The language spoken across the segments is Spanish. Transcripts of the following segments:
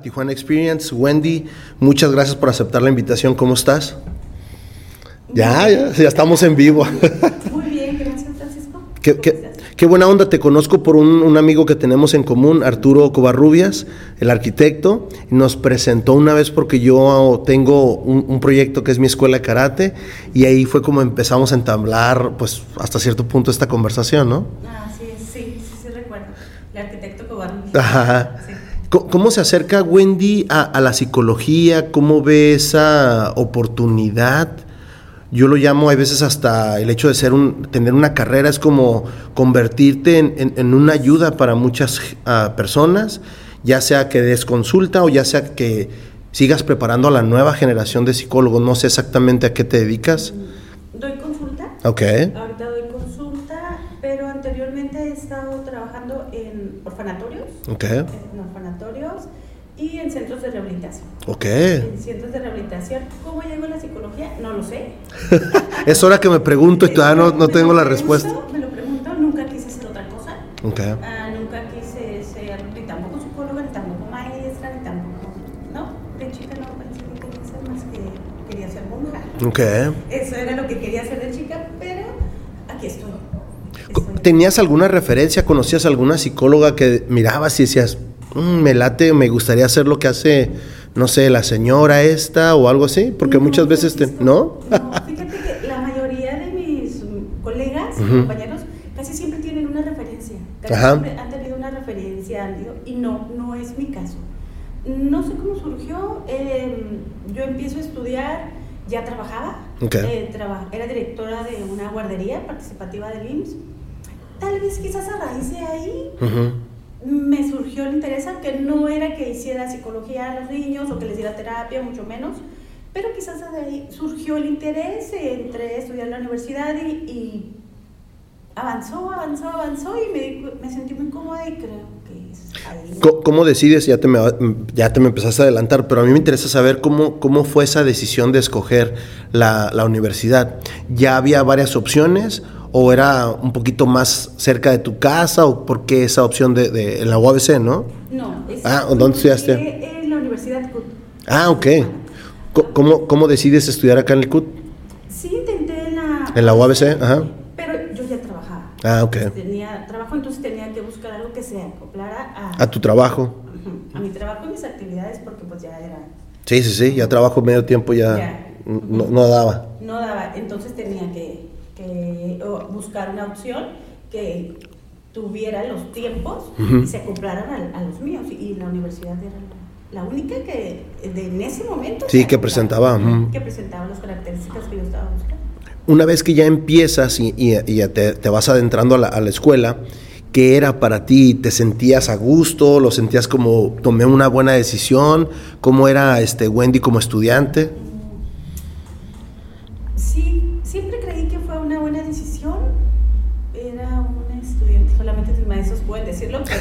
A Tijuana Experience. Wendy, muchas gracias por aceptar la invitación. ¿Cómo estás? Ya, ya, ya estamos en vivo. Muy bien, gracias Francisco. ¿Qué, ¿Cómo qué- buena onda, te conozco por un, un amigo que tenemos en común, Arturo Covarrubias, el arquitecto. Nos presentó una vez porque yo tengo un, un proyecto que es mi escuela de karate y ahí fue como empezamos a entablar, pues hasta cierto punto esta conversación, ¿no? Ah, sí, sí, sí, sí recuerdo. El arquitecto Cobarrubias. Ajá. Sí. ¿Cómo se acerca Wendy a, a la psicología? ¿Cómo ve esa oportunidad? Yo lo llamo a veces hasta el hecho de ser un, tener una carrera es como convertirte en, en- en una ayuda para muchas ah, personas, ya sea que des consulta o ya sea que sigas preparando a la nueva generación de psicólogos. No sé exactamente a qué te dedicas. Doy consulta. Ok. Ahorita doy consulta, pero anteriormente he estado trabajando en orfanatorios. Ok. En en centros de rehabilitación. Ok. En centros de rehabilitación. ¿Cómo llego a la psicología? No lo sé. Es hora que me pregunto y todavía no, no tengo la pregunto, respuesta. Me lo pregunto, nunca quise hacer otra cosa. Ok. Ah, nunca quise ser ni tampoco psicóloga, ni tampoco maestra, ni tampoco. No, de chica no pensé que quería ser más que quería ser monja. Ok. Eso era lo que quería hacer de chica, pero aquí estoy. Estoy. ¿Tenías alguna referencia? ¿Conocías alguna psicóloga que mirabas y decías, "Mm, me late, me gustaría hacer lo que hace, no sé, la señora esta o algo así? Porque No, muchas veces te... ¿No? No, fíjate que la mayoría de mis colegas, Ujú. compañeros, casi siempre tienen una referencia. Casi Ajá. siempre han tenido una referencia, y no, no es mi caso. No sé cómo surgió. eh, yo empiezo a estudiar, ya trabajaba. Ok. eh, traba- era directora de una guardería participativa del IMSS. Tal vez quizás a raíz de ahí Ujú. Me surgió el interés, aunque no era que hiciera psicología a los niños o que les diera terapia, mucho menos, pero quizás de ahí surgió el interés, entré a estudiar en la universidad y, y avanzó, avanzó, avanzó y me, me sentí muy cómoda y creo que es ahí. ¿Cómo decides? Ya te, me, ya te me empezaste a adelantar, pero a mí me interesa saber cómo, cómo fue esa decisión de escoger la, la universidad. ¿Ya había varias opciones o era un poquito más cerca de tu casa o por qué esa opción de, de la UABC, no? No, es Ah, ¿dónde estudiaste? En la Universidad CUT. Ah, ok. ¿Cómo, cómo decides estudiar acá en el CUT? Sí, intenté en la... En la UABC, ajá. Pero yo ya trabajaba. Ah, ok. Tenía trabajo, entonces tenía que buscar algo que se acoplara a... A tu trabajo. A mi trabajo y mis actividades porque pues ya era Sí, sí, sí, ya trabajo medio tiempo, ya, Ya. no, no daba. no daba entonces tenía que, o, buscar una opción que tuviera los tiempos y se acoplaran a, a los míos y la universidad era la, única que de, en ese momento Sí, que presentaba, que presentaba las características que yo estaba buscando Una vez que ya empiezas y, y- te, te vas adentrando a la, a la escuela, ¿qué era para ti? ¿Te sentías a gusto? ¿Lo sentías como tomé una buena decisión? ¿Cómo era este Wendy como estudiante?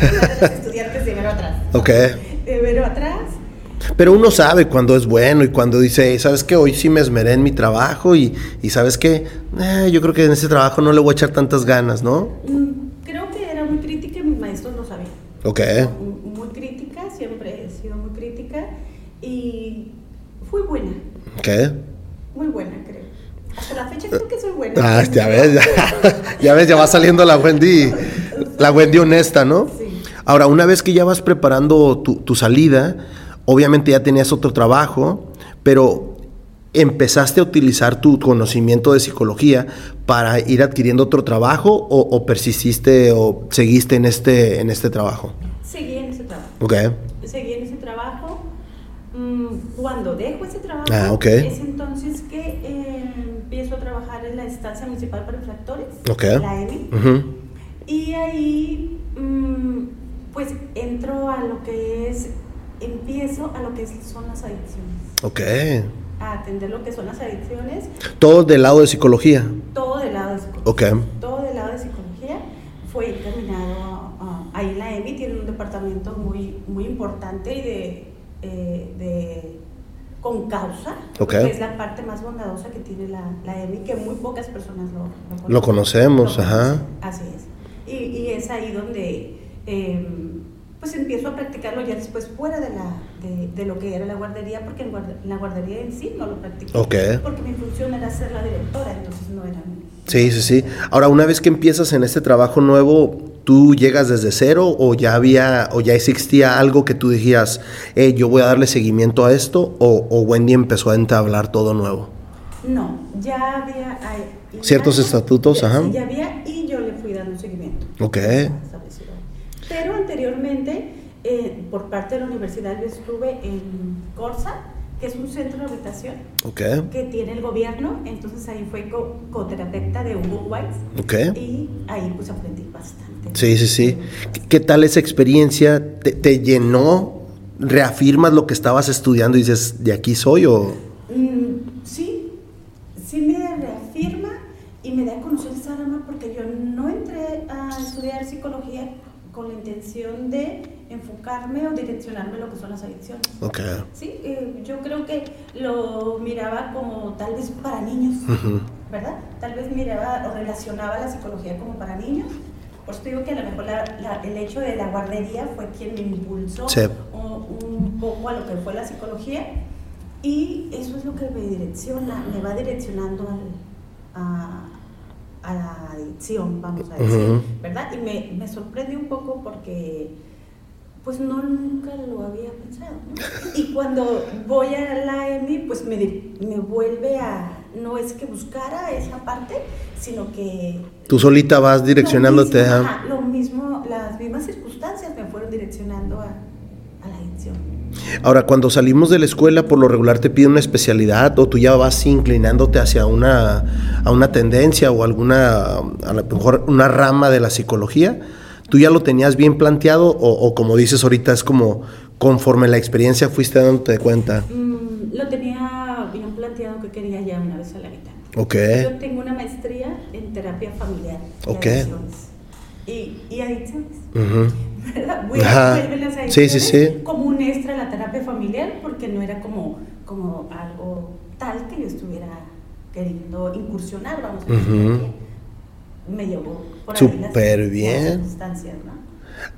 Las estudiantes de Vero atrás Ok. de Vero atrás Pero uno sabe cuando es bueno y cuando dice, ¿sabes qué? Hoy sí me esmeré en mi trabajo y, y ¿sabes qué? Eh, yo creo que en ese trabajo no le voy a echar tantas ganas, ¿no? Mm, Creo que era muy crítica y mis maestros lo sabían. Ok. Muy- Muy crítica, siempre he sido muy crítica y fui buena, Ok. muy buena creo. Hasta la fecha creo que soy buena. Ah, ya ves, ya, ya ves, ya va saliendo la Wendy, la Wendy honesta, ¿no? Sí. Ahora, una vez que ya vas preparando tu, tu salida, obviamente ya tenías otro trabajo, pero empezaste a utilizar tu conocimiento de psicología para ir adquiriendo otro trabajo o, o persististe o seguiste en este, en este trabajo. Seguí en ese trabajo. Ok. Seguí en ese trabajo. Mm, Cuando dejo ese trabajo, Ah, es entonces que eh, empiezo a trabajar en la Estancia Municipal para Infractores, Ok. la. Ujú. Y ahí, mm, pues entro a lo que es, empiezo a lo que son las adicciones, Ok. a atender lo que son las adicciones, Todo del lado de psicología. todo del lado de psicología. Ok. Todo del lado de psicología fue encaminado a- a- ahí la EMI tiene un departamento muy, muy importante y de, eh, de con causa, Ok. que es la parte más bondadosa que tiene la, la EMI, que muy pocas personas lo, lo conocen. Lo conocemos, Lo ajá. conocen, Así es. Y, y es ahí donde eh, pues empiezo a practicarlo ya después fuera de, la, de, de lo que era la guardería, porque en, guarda- en la guardería en sí no lo practiqué. Ok. Porque mi función era ser la directora, entonces no era Sí, sí, sí. Ahora, una vez que empiezas en este trabajo nuevo, ¿tú llegas desde cero o ya había o ya existía algo que tú dijías, hey, yo voy a darle seguimiento a esto? ¿O, o Wendy empezó a entablar todo nuevo? No, ya había... ay, Ciertos estatutos, ya- ajá. sí, ya había y yo le fui dando seguimiento. Ok. Pero anteriormente, eh, por parte de la universidad, yo estuve en Corsa, que es un centro de habitación que tiene el gobierno, entonces ahí fue co- coterapeuta de Hugo Weiss ok. y ahí pues aprendí bastante. Sí, sí, sí. ¿Qué- ¿Qué tal esa experiencia? ¿Te, te llenó? ¿Reafirmas lo que estabas estudiando y dices, de aquí soy o...? Mm, sí, sí me reafirma y me da a conocer esa rama porque yo no entré a estudiar psicología con la intención de enfocarme o direccionarme a lo que son las adicciones. Ok. Sí, eh, yo creo que lo miraba como tal vez para niños, Ujú. ¿verdad? Tal vez miraba o relacionaba la psicología como para niños. Por eso digo que a lo mejor la- la- el hecho de la guardería fue quien me impulsó Sí. o- un poco a lo que fue la psicología y eso es lo que me direcciona, me va direccionando al- a, a la adicción, vamos a decir, Ujú. ¿verdad? Y me, me sorprendió un poco porque pues no nunca lo había pensado. ¿no? Y cuando voy a la EMI, pues me, me vuelve a, no es que buscara esa parte, sino que... Tú solita vas direccionándote lo mismo, a... lo mismo, las mismas circunstancias me fueron direccionando a, a la adicción. Ahora, cuando salimos de la escuela, por lo regular te piden una especialidad o tú ya vas inclinándote hacia una, a una tendencia o alguna, a lo mejor una rama de la psicología. ¿Tú ya lo tenías bien planteado o, o como dices ahorita es como conforme la experiencia fuiste dándote cuenta? Mm, lo tenía bien planteado que quería ya una vez a la mitad. Ok, Yo tengo una maestría en terapia familiar Ok. Y, y adicciones. Ujú. ¿verdad? Voy a las Sí, sí, sí. como un extra a la terapia familiar porque no era como, como algo tal que yo estuviera queriendo incursionar, vamos a decir. Ujú. Me llevó por Súper bien. circunstancias, ¿no?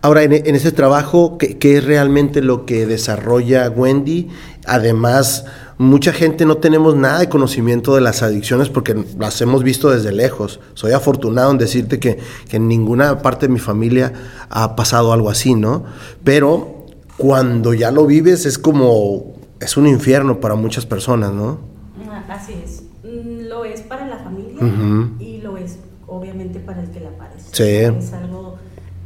Ahora, en, en ese trabajo, ¿qué, qué es realmente lo que desarrolla Wendy? Además, mucha gente no tenemos nada de conocimiento de las adicciones porque las hemos visto desde lejos. Soy afortunado en decirte que, que en ninguna parte de mi familia ha pasado algo así, ¿no? Pero cuando ya lo vives es como, es un infierno para muchas personas, ¿no? Ah, Así es. Mm, Lo es para la familia y lo es obviamente para el que la padece. Sí. Es algo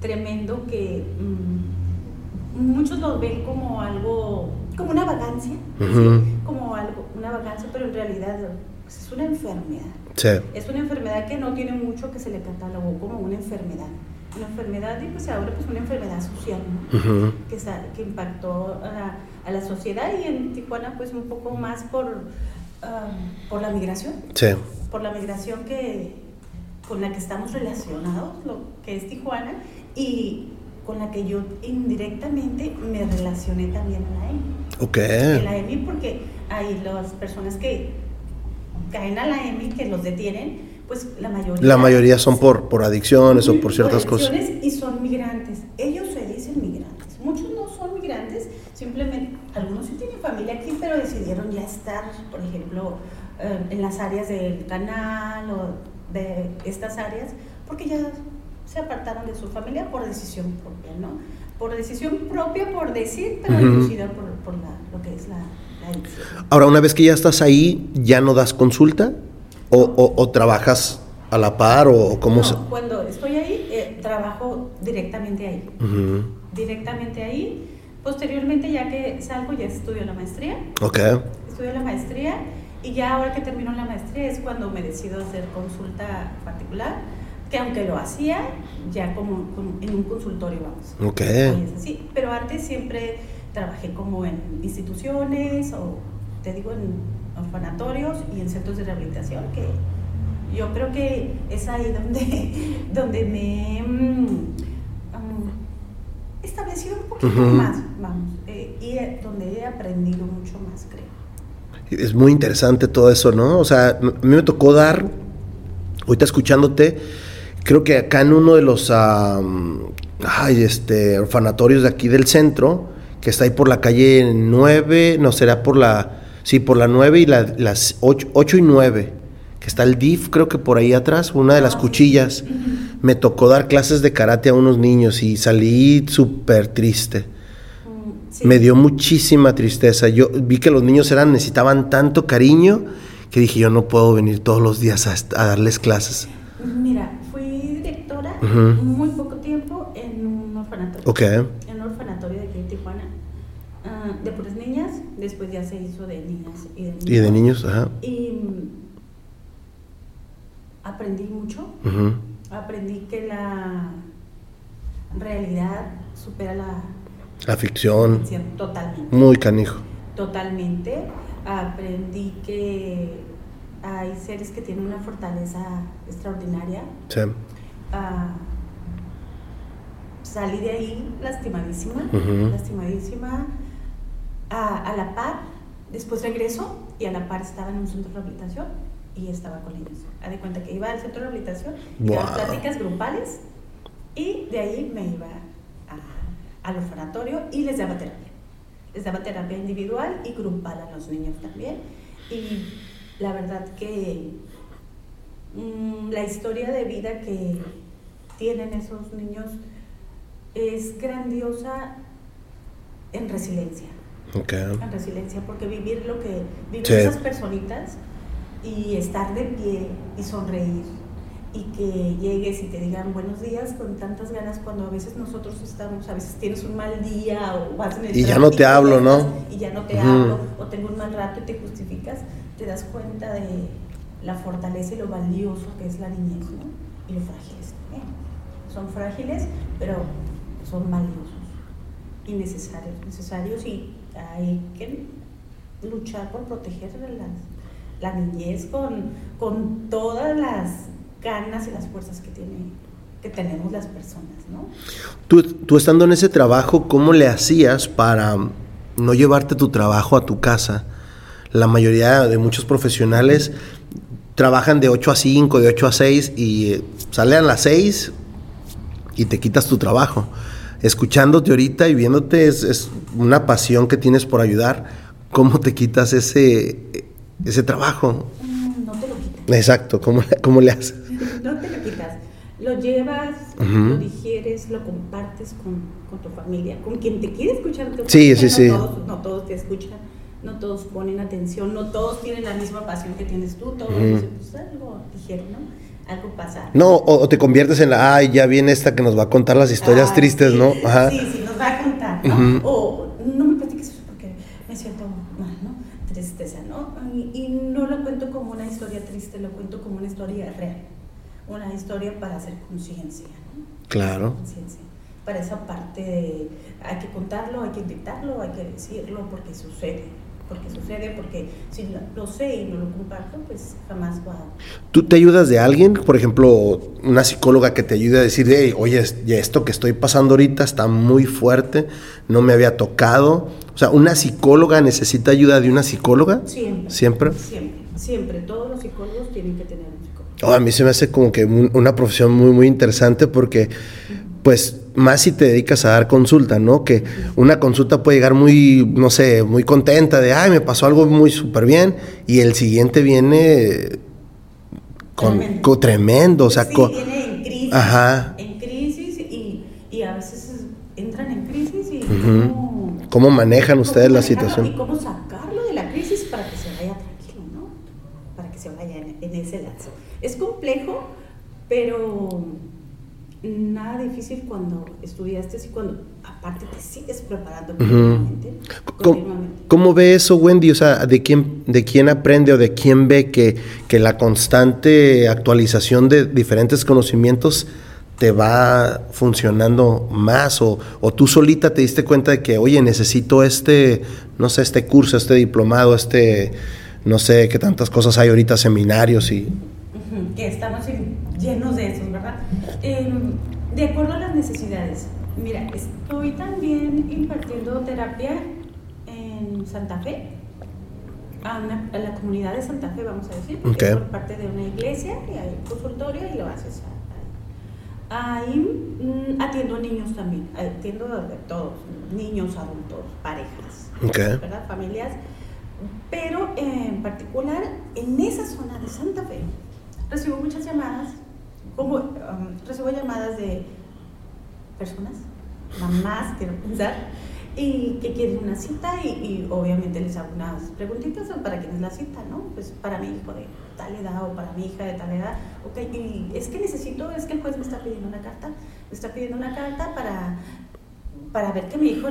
tremendo que mm, muchos lo ven como algo, como una. ¿sí? como algo, una vagancia, pero en realidad pues, es una enfermedad. Sí. Es una enfermedad que no tiene mucho que se le catalogó como una enfermedad. Una enfermedad y pues ahora pues una enfermedad social, ¿no? Ujú. que, sa- que impactó a, a la sociedad y en Tijuana pues un poco más por, ah, por la migración, Sí. por la migración que, con la que estamos relacionados, lo que es Tijuana, y con la que yo indirectamente me relacioné también a la EMI. Ok. La EMI porque hay las personas que caen a la EMI, que los detienen, pues la mayoría... La mayoría son por, por adicciones o por ciertas cosas. adicciones Y son migrantes. Ellos se dicen migrantes. Muchos no son migrantes, simplemente, algunos sí tienen familia aquí, pero decidieron ya estar, por ejemplo, eh, en las áreas del canal o de estas áreas, porque ya se apartaron de su familia por decisión propia, ¿no? Por decisión propia, por decir, pero Ujú. inducida por, por la- lo que es la, la. Ahora, una vez que ya estás ahí, ¿ya no das consulta? ¿O, o- o trabajas a la par? ¿O cómo No, se...? cuando estoy ahí, eh, trabajo directamente ahí. Ujú. directamente ahí. Posteriormente, ya que salgo, ya estudio la maestría. Ok. Estudio la maestría y ya ahora que termino la maestría es cuando me decido hacer consulta particular, que aunque lo hacía, ya como, como en un consultorio, vamos. Ok. Así. Pero antes siempre trabajé como en instituciones o, te digo, en orfanatorios y en centros de rehabilitación, que yo creo que es ahí donde, donde me he mm, um, establecido un poquito más, vamos, eh, y donde he aprendido mucho más, creo. Es muy interesante todo eso, ¿no? O sea, a mí me tocó dar, ahorita escuchándote, creo que acá en uno de los, am, ay, este, orfanatorios de aquí del centro, que está ahí por la calle 9, no será por la, sí, por la 9 y la- las 8, y 9, que está el DIF, creo que por ahí atrás, una de las cuchillas. Me tocó dar clases de karate a unos niños y salí súper triste. Sí. Me dio muchísima tristeza. Yo vi que los niños eran, necesitaban tanto cariño que dije, yo no puedo venir todos los días a, darles clases. Mira, fui directora muy poco tiempo en un orfanatorio. Ok. En un orfanatorio de aquí en Tijuana. ah, de puras niñas, después ya se hizo de niñas y de niños. Y de niños, ajá. Y aprendí mucho. Aprendí que la realidad supera la La ficción, totalmente. muy canijo. Totalmente. Aprendí que hay seres que tienen una fortaleza extraordinaria. Sí. Ah, salí de ahí lastimadísima, lastimadísima. Ah, a la par, después regreso y a la par estaba en un centro de rehabilitación y estaba con niños. Haz de cuenta que iba al centro de rehabilitación, iba a Wow. pláticas grupales y de ahí me iba al orfanatorio y les daba terapia. Les daba terapia individual y grupal a los niños también. Y la verdad que mm, la historia de vida que tienen esos niños es grandiosa en resiliencia. En resiliencia, porque vivir lo que viven Sí. esas personitas y estar de pie y sonreír y que llegues y te digan buenos días con tantas ganas cuando a veces nosotros estamos, a veces tienes un mal día o vas en el Y ya no te hablo, ¿no? Y ya no te Ujú. hablo o tengo un mal rato y te justificas, te das cuenta de la fortaleza y lo valioso que es la niñez, ¿no? Y lo frágiles también. Son frágiles, pero son valiosos y necesarios, necesarios y hay que luchar por proteger la, la niñez con, con todas las ganas y las fuerzas que tiene que tenemos las personas, ¿no? Tú, tú estando en ese trabajo, ¿cómo le hacías para no llevarte tu trabajo a tu casa? La mayoría de muchos profesionales trabajan de 8 a 5, de 8 a 6 y eh, salen a las 6 y te quitas tu trabajo. Escuchándote ahorita y viéndote es, es una pasión que tienes por ayudar. ¿Cómo te quitas ese, ese trabajo? Mm, No te lo quitas. Exacto, ¿cómo, le- cómo le haces? No te lo quitas. Lo llevas, lo digieres, lo compartes con, con tu familia, con quien te quiere escuchar. tu Sí, familia. sí, no sí. Todos, no todos te escuchan, no todos ponen atención, no todos tienen la misma pasión que tienes tú. Todos Ujú. dicen, pues algo dijeron, ¿no? Algo pasa. No, o, o te conviertes en la, ay, ya viene esta que nos va a contar las historias Ah, tristes, sí, ¿no? Ajá. Sí, sí, nos va a contar, ¿no? O Una historia para hacer conciencia, ¿no? Claro. Conciencia. Para esa parte de hay que contarlo, hay que invitarlo, hay que decirlo porque sucede. Porque sucede, porque si lo, sé y no lo comparto, pues jamás va a ¿Tú te ayudas de alguien? Por ejemplo, una psicóloga que te ayude a decir, "Hey, oye, esto que estoy pasando ahorita está muy fuerte, no me había tocado. O sea, ¿una psicóloga necesita ayuda de una psicóloga? Siempre. ¿Siempre? Siempre, siempre. Todos los psicólogos tienen que tener psicólogo. Oh, a mí se me hace como que un- una profesión muy, muy interesante porque, pues, más si te dedicas a dar consulta, ¿no? Que una consulta puede llegar muy, no sé, muy contenta de, ay, me pasó algo muy súper bien, y el siguiente viene con, Tremendo. con tremendo, o sea, sí, con- viene en crisis. Ajá. En crisis y, y a veces entran en crisis y cómo, ¿Cómo manejan cómo ustedes la situación? Y cómo sacarlo de la crisis para que se vaya tranquilo, ¿no? Para que se vaya en, en ese lapso. Es complejo, pero nada difícil cuando estudiaste y cuando aparte te sigues preparando continuamente. ¿Cómo, cómo ve eso, Wendy? O sea, ¿de quién, ¿de quién aprende o de quién ve que, que la constante actualización de diferentes conocimientos te va funcionando más? O, o tú solita te diste cuenta de que, oye, necesito este, no sé, este curso, este diplomado, este, no sé, qué tantas cosas hay ahorita, seminarios y... Que estamos en- llenos de esos, ¿verdad? Em, de acuerdo a las necesidades. Mira, estoy también impartiendo terapia en Santa Fe, a, una- a la comunidad de Santa Fe, vamos a decir, porque es por parte de una iglesia y hay consultorio y lo haces Ahí mm, atiendo niños también, atiendo de todos, niños, adultos, parejas, ¿verdad? familias, pero en particular en esa zona de Santa Fe recibo muchas llamadas, como um, recibo llamadas de personas, mamás, quiero pensar, y que quieren una cita y, obviamente les hago unas preguntitas para quién es la cita, ¿no? Pues para mi hijo de tal edad o para mi hija de tal edad. Ok, y es que necesito, es que el juez me está pidiendo una carta, me está pidiendo una carta para, para ver que mi hijo,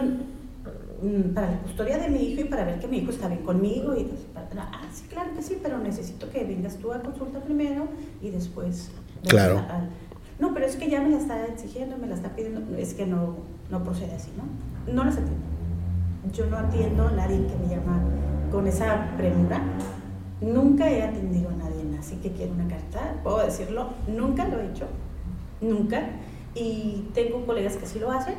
para la custodia de mi hijo y para ver que mi hijo está bien conmigo. Y ah, sí, claro que sí, pero necesito que vengas tú a consulta primero y después. Claro. no, pero es que ya me la está exigiendo, me la está pidiendo, es que no, no procede así, ¿no? no los atiendo. Yo no atiendo a nadie que me llama con esa premura. Nunca he atendido a nadie así que quiero una carta, puedo decirlo, nunca lo he hecho, nunca. Y tengo colegas que sí lo hacen,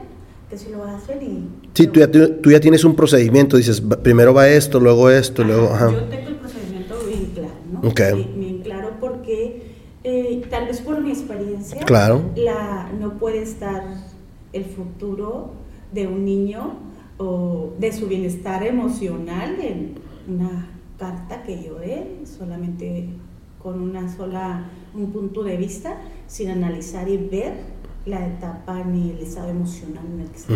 que sí lo hacen y... Sí, tú ya, tú ya tienes un procedimiento, dices, primero va esto, luego esto, luego... Ajá. Yo tengo el procedimiento bien claro, ¿no? Okay. Bien, claro porque eh, tal vez por mi experiencia, claro. la, no puede estar el futuro de un niño o de su bienestar emocional en una carta que yo dé, solamente con una sola, un punto de vista, sin analizar y ver la etapa ni el estado emocional en el que está.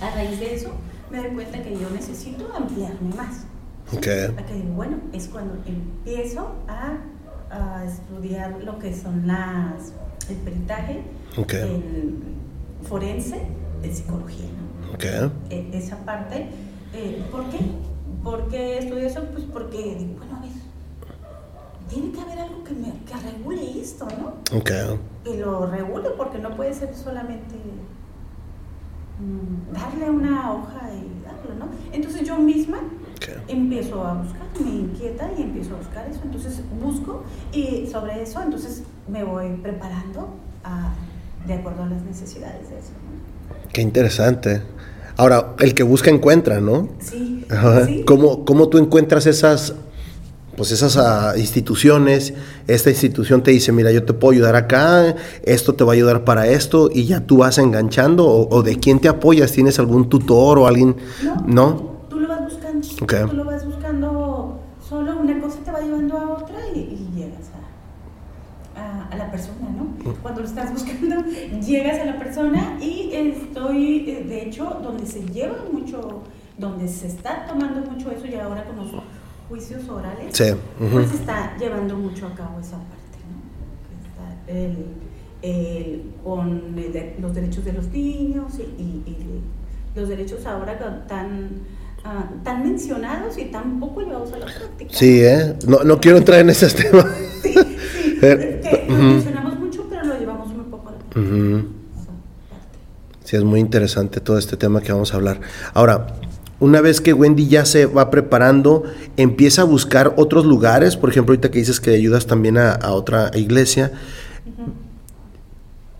A raíz de eso, me doy cuenta que yo necesito ampliarme más. Okay. bueno, es cuando empiezo a, a, estudiar lo que son las, el peritaje, el forense, de psicología. Okay. E, esa parte, eh, ¿por qué? ¿Por qué estudio eso? Pues porque digo, bueno, tiene que haber algo que, me, que regule esto, ¿no? Okay. Y lo regule porque no puede ser solamente mm, darle una hoja y darlo, ¿no? Entonces yo misma empiezo a buscar, me inquieta y empiezo a buscar eso, entonces busco y sobre eso entonces me voy preparando a, de acuerdo a las necesidades de eso. Qué interesante. Ahora, el que busca encuentra, ¿no? Sí. ¿Cómo, tú encuentras esas, pues esas ah, instituciones? Esta institución te dice, mira, yo te puedo ayudar acá, esto te va a ayudar para esto, y ya tú vas enganchando, o, de quién te apoyas, ¿tienes algún tutor o alguien? No. Tú, lo vas buscando. Tú lo vas buscando solo, una cosa te va llevando a otra y, llegas a, a la persona, ¿no? cuando lo estás buscando, llegas a la persona y estoy, eh, de hecho, donde se lleva mucho, donde se está tomando mucho eso y ahora con los juicios orales, pues se está llevando mucho a cabo esa parte, ¿no? el, el, con los derechos de los niños y, los derechos ahora tan, uh, tan mencionados y tan poco llevados a la práctica. Sí, ¿eh? No, no quiero entrar en esos temas. Sí, sí. que mencionamos Sí, es muy interesante todo este tema que vamos a hablar. Ahora, una vez que Wendy ya se va preparando, empieza a buscar otros lugares, por ejemplo, ahorita que dices que ayudas también a, otra iglesia.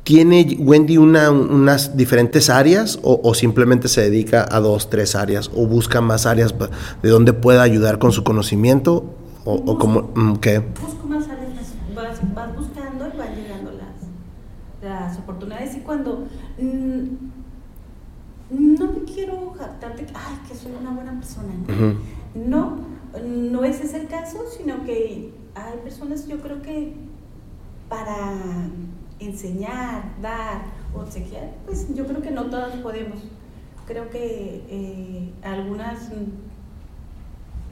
¿Tiene Wendy una, unas diferentes áreas o, simplemente se dedica a dos, tres áreas o busca más áreas de donde pueda ayudar con su conocimiento? ¿O, o como, mm, qué? Busco más áreas, vas, vas buscando y van llegando las oportunidades y cuando mm, no ay, que soy una buena persona. No, no ese es el caso, sino que hay personas, yo creo que para enseñar, dar, obsequiar, pues yo creo que no todas podemos. Creo que eh, algunas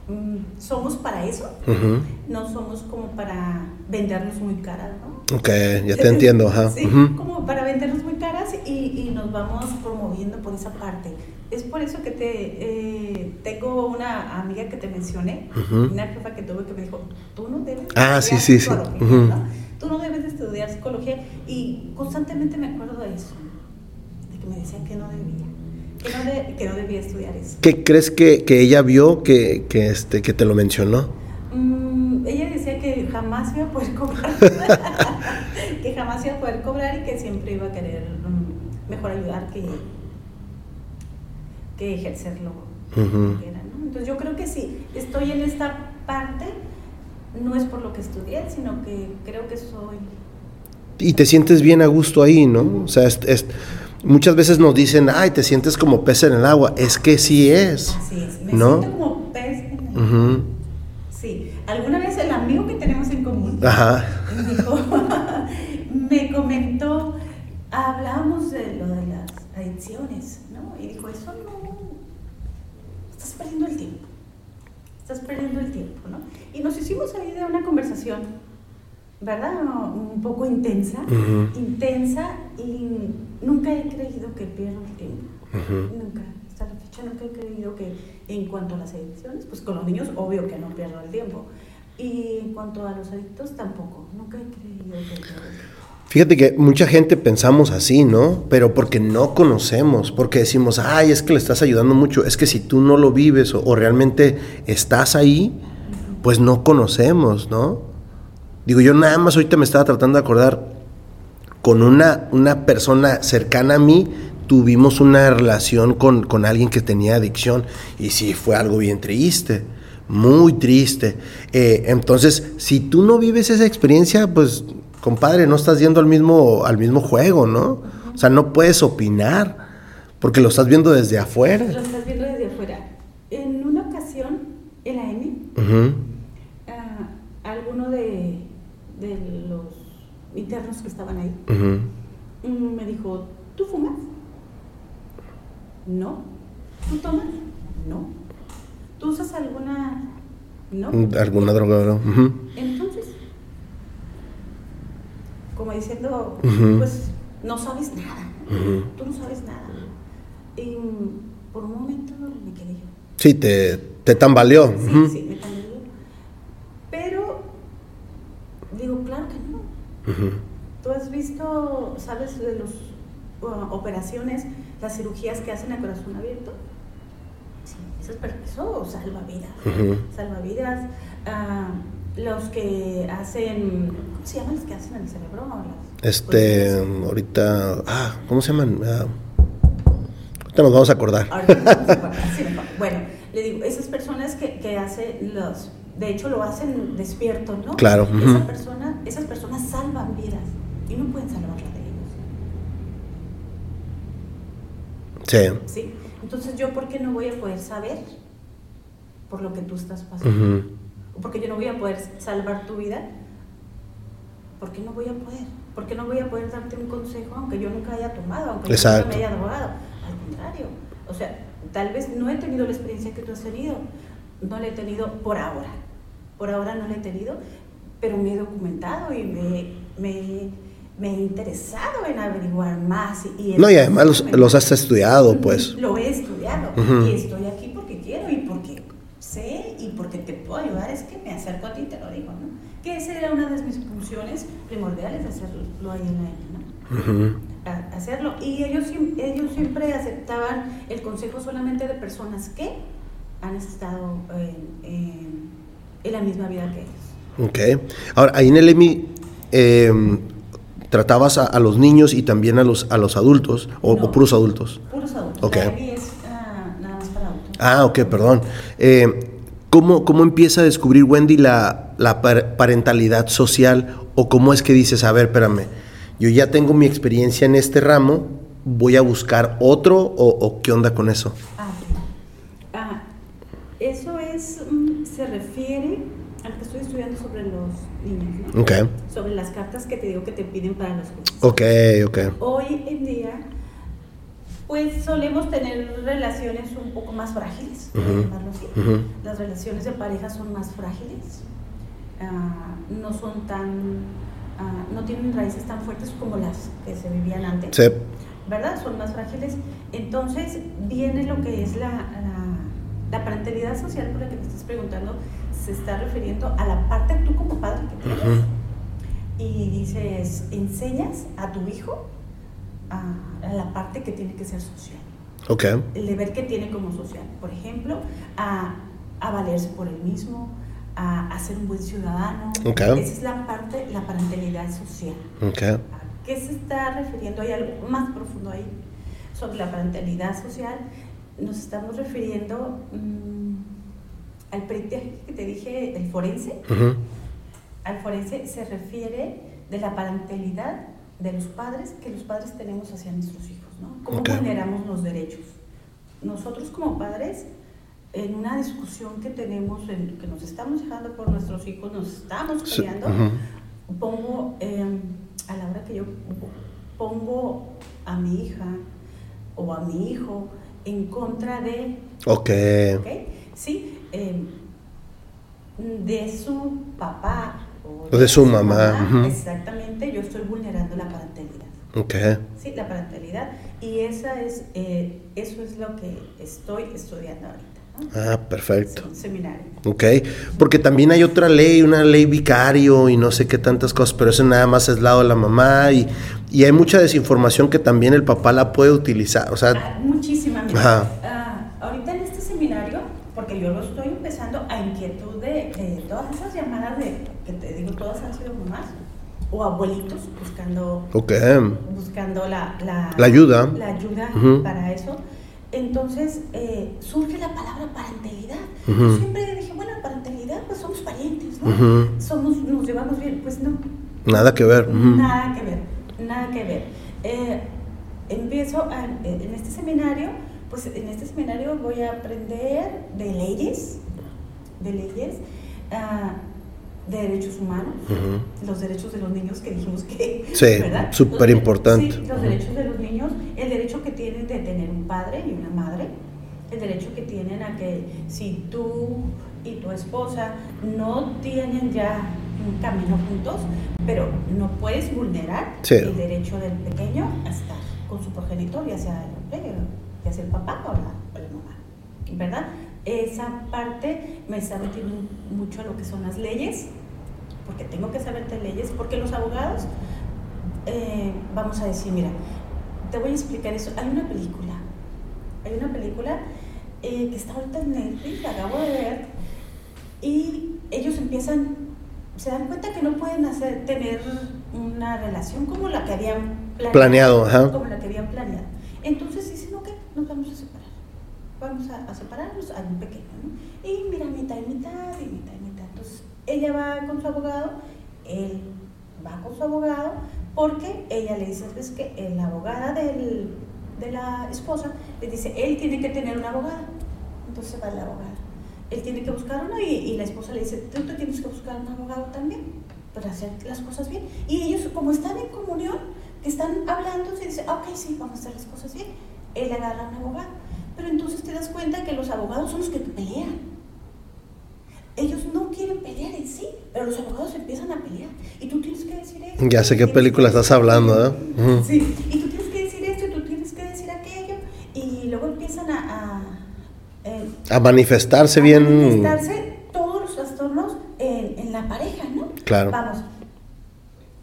Mm, somos para eso, no somos como para vendernos muy caras, ¿no? Ok, ya te entiendo, ajá. Sí, como para vendernos muy caras y, nos vamos promoviendo por esa parte. Es por eso que te eh, tengo una amiga que te mencioné, una jefa que tuve que me dijo, tú no debes ah, sí, sí, sí. Tú no debes de estudiar psicología y constantemente me acuerdo de eso, de que me decían que no debía que no, debía estudiar eso. ¿Qué crees que, que ella vio que, que, este, que te lo mencionó? Mm, ella decía que jamás iba a poder cobrar. que jamás iba a poder cobrar y que siempre iba a querer mm, mejor ayudar que, que ejercerlo. Entonces yo creo que sí, estoy en esta parte, no es por lo que estudié, sino que creo que soy y te sientes bien a gusto ahí, ¿no? O sea, es, muchas veces nos dicen, ay, te sientes como pez en el agua. Es que sí es. Así es, me siento como pez en el agua. Sí, alguna vez el amigo que tenemos en común Ajá. dijo, me comentó, hablábamos de lo de las adicciones, ¿no? Y dijo, eso no, estás perdiendo el tiempo, estás perdiendo el tiempo, ¿no? Y nos hicimos ahí de una conversación, ¿verdad? Un poco intensa, intensa, y nunca he creído que pierdo el tiempo, nunca. Hasta la fecha nunca he creído que en cuanto a las adicciones, pues con los niños obvio que no pierdo el tiempo. Y en cuanto a los adictos tampoco, nunca he creído que pierdo el tiempo. Fíjate que mucha gente pensamos así, ¿no? Pero porque no conocemos, porque decimos, ay, es que le estás ayudando mucho. Es que si tú no lo vives o, o realmente estás ahí, pues no conocemos, ¿no? Digo, yo nada más ahorita me estaba tratando de acordar, con una, una persona cercana a mí, tuvimos una relación con, con alguien que tenía adicción y sí, fue algo bien triste, muy triste. Eh, entonces, si tú no vives esa experiencia, pues, compadre, no estás yendo al mismo, al mismo juego, ¿no? O sea, no puedes opinar porque lo estás viendo desde afuera. Lo estás viendo desde afuera. En una ocasión, EMI, Ujú, ah, alguno de, internos que estaban ahí me dijo, ¿tú fumas? No. ¿Tú tomas? No. ¿Tú usas alguna? No. ¿Alguna droga? no? Entonces, como diciendo, pues no sabes nada. Tú no sabes nada. Y por un momento me quedé yo. Sí, te, te tambaleó. Sí, sí, me cambió. Pero digo, claro que Tú has visto, sabes, de las operaciones, las cirugías que hacen a corazón abierto. Sí, eso, es eso salva vidas. Salva vidas. Ah, los que hacen, ¿cómo se llaman los que hacen el cerebro? Las- Este, pues, ahorita, ah, ¿cómo se llaman? Ah, ahorita nos vamos a acordar. Ahorita no vamos a acordar, sí. Bueno, le digo, esas personas que, que hacen los, de hecho lo hacen despiertos, ¿no? Claro, Esa persona, esas personas salvan vidas y no pueden salvarla de ellos, Sí. ¿sí? Entonces yo, ¿por qué no voy a poder saber por lo que tú estás pasando? Ujú. ¿O ¿Por qué yo no voy a poder salvar tu vida? ¿Por qué no voy a poder? ¿Por qué no voy a poder darte un consejo aunque yo nunca haya tomado, aunque yo nunca me haya drogado? Al contrario. O sea, tal vez no he tenido la experiencia que tú has tenido. No la he tenido por ahora. Por ahora no la he tenido, pero me he documentado y me, me, me he interesado en averiguar más. Y, y No, y además los, los has estudiado, pues. Lo he estudiado y estoy aquí porque quiero y porque sé y porque te puedo ayudar. Es que me acerco a ti y te lo digo, ¿no? Que esa era una de mis funciones primordiales, hacerlo ahí en la ¿no? Hacerlo. Y ellos, ellos siempre aceptaban el consejo solamente de personas que han estado en, en- en la misma vida que ellos. Ok. Ahora, ahí en el EMI eh, tratabas a, a los niños y también a los, a los adultos, o, No. o puros adultos. Puros adultos. Ok. La EMI es ah, nada más para adultos. Ah, ok, perdón. Eh, ¿cómo, ¿Cómo empieza a descubrir Wendy la, la par- parentalidad social? ¿O cómo es que dices, a ver, espérame, yo ya tengo mi experiencia en este ramo, voy a buscar otro o, o qué onda con eso? Eso es, mm, se refiere al que estoy estudiando sobre los niños, ¿no? Ok, Sobre las cartas que te digo que te piden para los juicios. ok, ok. Hoy en día, pues solemos tener relaciones un poco más frágiles, Ujú, llamarlo así. Las relaciones de pareja son más frágiles, ah, no son tan, ah, no tienen raíces tan fuertes como las que se vivían antes. Sí. ¿verdad? Son más frágiles. Entonces viene lo que es la, la, la parentalidad social por la que me estás preguntando, se está refiriendo a la parte tú como padre que tienes. Ujú. Y dices, enseñas a tu hijo a, la parte que tiene que ser social, Ok, el deber que tiene como social. Por ejemplo, a, a valerse por él mismo, a, a ser un buen ciudadano. Ok. Esa es la parte, la parentalidad social. ok. ¿A qué se está refiriendo? Hay algo más profundo ahí sobre la parentalidad social. Nos estamos refiriendo mm, al peritaje que te dije, el forense. Ujú. Al forense se refiere de la parentalidad de los padres que los padres tenemos hacia nuestros hijos, ¿no? Cómo Ok. vulneramos los derechos. Nosotros como padres, en una discusión que tenemos, en, que nos estamos dejando por nuestros hijos, nos estamos Sí, peleando, ujú. pongo, eh, a la hora que yo pongo a mi hija o a mi hijo en contra de Ok. ¿ok? Sí, eh, de su papá O de su mamá. Exactamente, yo estoy vulnerando la parentalidad. Ok. Sí, la parentalidad. Y esa es, eh, eso es lo que estoy estudiando ahorita. Ah, perfecto. Seminario. Ok, porque también hay otra ley, una ley vicario y no sé qué tantas cosas, pero eso nada más es lado de la mamá y, y hay mucha desinformación que también el papá la puede utilizar, o sea, Ah, muchísima. Ajá. Ah, ahorita en este seminario, porque yo lo estoy empezando a inquietud de, de todas esas llamadas de, que te digo, todas han sido mamás o abuelitos buscando ok, buscando la, la, La ayuda. la ayuda Ujú. para eso. Entonces eh, surge la palabra parentalidad. Yo siempre dije, bueno, parentalidad, pues somos parientes, ¿no? Somos, nos llevamos bien. Pues no, nada que ver. nada que ver, nada que ver. Eh, empiezo a- en este seminario, pues en este seminario voy a aprender de leyes, de leyes, ah, de derechos humanos, Ujú. los derechos de los niños que dijimos que Sí, súper importante. sí, los Ujú. derechos de los niños, el derecho que tienen de tener un padre y una madre, el derecho que tienen a que si tú y tu esposa no tienen ya un camino juntos, pero no puedes vulnerar Sí. el derecho del pequeño a estar con su progenitor, ya sea el ya sea el papá o la, o la mamá, ¿verdad? Esa parte me está metiendo mucho a lo que son las leyes, porque tengo que saber de leyes, porque los abogados, eh, vamos a decir, mira, te voy a explicar eso. Hay una película, hay una película eh, que está ahorita en Netflix, la acabo de ver, y ellos empiezan, se dan cuenta que no pueden hacer, tener una relación como la que habían planeado. Planeado. Como la que habían planeado. Entonces dicen, ok, nos vamos a separar. Vamos a, a separarnos, hay un pequeño, ¿no? Y mira, mitad y mitad, y mitad y mitad. Entonces, ella va con su abogado, él va con su abogado, porque ella le dice, es que la abogada del, de la esposa le dice, él tiene que tener un abogado. Entonces va la abogada. Él tiene que buscar uno y, y la esposa le dice, tú te tienes que buscar un abogado también para hacer las cosas bien. Y ellos, como están en comunión, que están hablando, se dice, ok, sí, vamos a hacer las cosas bien. Él agarra a un abogado. Pero entonces te das cuenta que los abogados son los que pelean. Ellos no quieren pelear en sí, pero los abogados empiezan a pelear. Y tú tienes que decir esto. Ya sé qué película estás hablando. ¿eh? Sí, y tú tienes que decir esto y tú tienes que decir aquello. Y luego empiezan a, a, eh, A manifestarse a bien. manifestarse todos los trastornos en, en la pareja, ¿no? Claro. Vamos.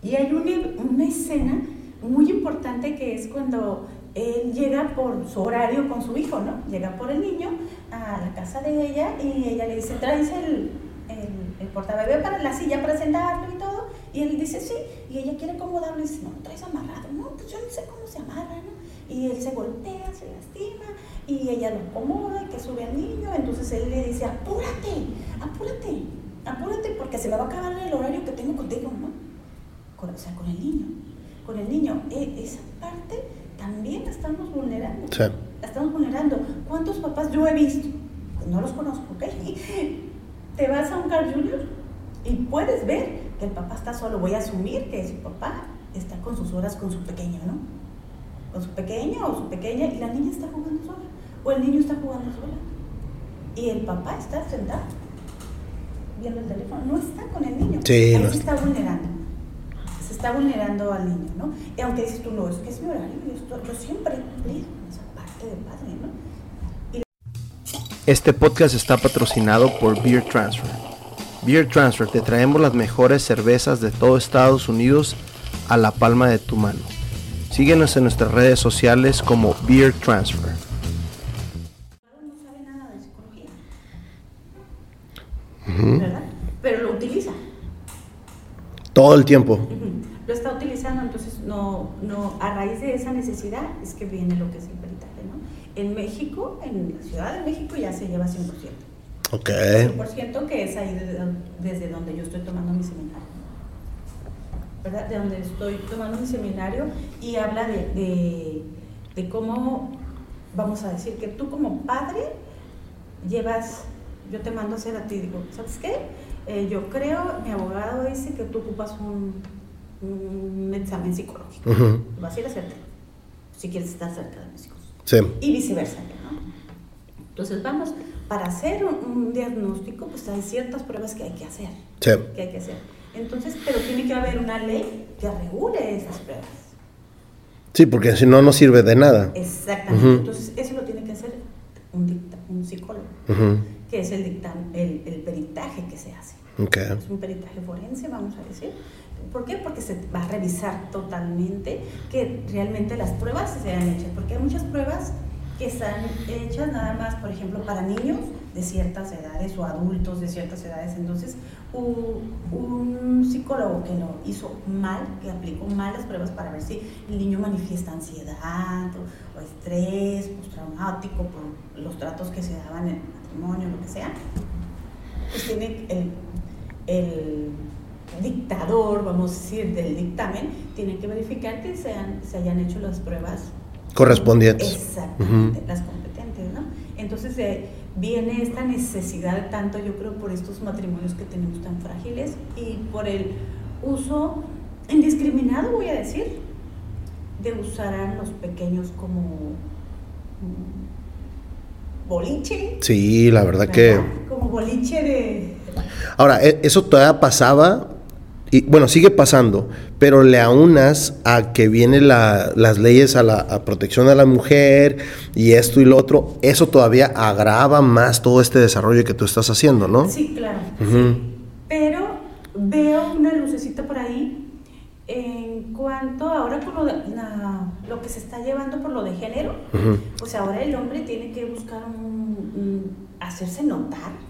Y hay una, una escena muy importante que es cuando él llega por su horario con su hijo, ¿no? Llega por el niño a la casa de ella y ella le dice, traes el, el, el portabebé para la silla para sentarlo y todo. Y él dice, sí. Y ella quiere acomodarlo y dice, no, traes amarrado. No, pues yo no sé cómo se amarra, ¿no? Y él se golpea, se lastima y ella lo acomoda y que sube al niño. Entonces él le dice, apúrate, apúrate, apúrate porque se me va a acabar el horario que tengo contigo, ¿no? Con, o sea, con el niño. Con el niño. E- esa parte también la estamos vulnerando. Sí. La estamos vulnerando. ¿Cuántos papás yo he visto? Pues no los conozco, ¿ok? Te vas a un Carl Junior y puedes ver que el papá está solo. Voy a asumir que su papá está con sus horas con su pequeño, ¿no? Con su pequeño o su pequeña y la niña está jugando sola. O el niño está jugando sola. Y el papá está sentado viendo el teléfono. No está con el niño. Sí, Ahí no se está vulnerando. Está vulnerando al niño, ¿no? Y aunque dices tú, no, es que es mi horario, yo, yo siempre he cumplido esa parte del padre, ¿no? Este podcast está patrocinado por Beer Transfer. Beer Transfer, te traemos las mejores cervezas de todo Estados Unidos a la palma de tu mano. Síguenos en nuestras redes sociales como Beer Transfer. no sabe nada de psicología. ¿Verdad? Pero lo utiliza. Todo el tiempo. Ujú. Lo está utilizando, entonces no, no, a raíz de esa necesidad es que viene lo que es el peritaje, ¿no? En México, en la Ciudad de México ya se lleva 100%. Ok. 100% que es ahí de- desde donde yo estoy tomando mi seminario. ¿verdad? De donde estoy tomando mi seminario y habla de, de, cómo, vamos a decir, que tú como padre llevas, yo te mando a hacer a ti, digo, ¿sabes qué? Eh, yo creo, mi abogado dice que tú ocupas un, un examen psicológico. Vas a ir a hacerte, si quieres estar cerca de mis hijos. Sí. Y viceversa, ¿no? Entonces vamos, para hacer un, diagnóstico, pues hay ciertas pruebas que hay que hacer. Sí. Que hay que hacer. Entonces, pero tiene que haber una ley que regule esas pruebas. Sí, porque si no, no sirve de nada. Exactamente. Entonces, eso lo tiene que hacer un, un psicólogo, que es el, el, el, peritaje que se hace. Okay. Es un peritaje forense, vamos a decir. ¿Por qué? Porque se va a revisar totalmente que realmente las pruebas se sean hechas. Porque hay muchas pruebas que están hechas nada más, por ejemplo, para niños de ciertas edades o adultos de ciertas edades. Entonces, un, psicólogo que lo hizo mal, que aplicó mal las pruebas para ver si el niño manifiesta ansiedad o, estrés postraumático por los tratos que se daban en el matrimonio, lo que sea, pues tiene el, el dictador, vamos a decir, del dictamen, tiene que verificar que sean, se hayan hecho las pruebas correspondientes. Exactamente, las competentes, ¿no? Entonces eh, viene esta necesidad, tanto yo creo por estos matrimonios que tenemos tan frágiles y por el uso indiscriminado, voy a decir, de usar a los pequeños como mm, boliche. Sí, la verdad, que... Como boliche de... Ahora, e, eso todavía pasaba y bueno, sigue pasando, pero le aunas a que vienen las leyes a la protección de la mujer y esto y lo otro, eso todavía agrava más todo este desarrollo que tú estás haciendo, ¿no? Sí, claro. Pero veo una lucecita por ahí en cuanto ahora por lo, lo que se está llevando por lo de género, pues ahora el hombre tiene que buscar hacerse notar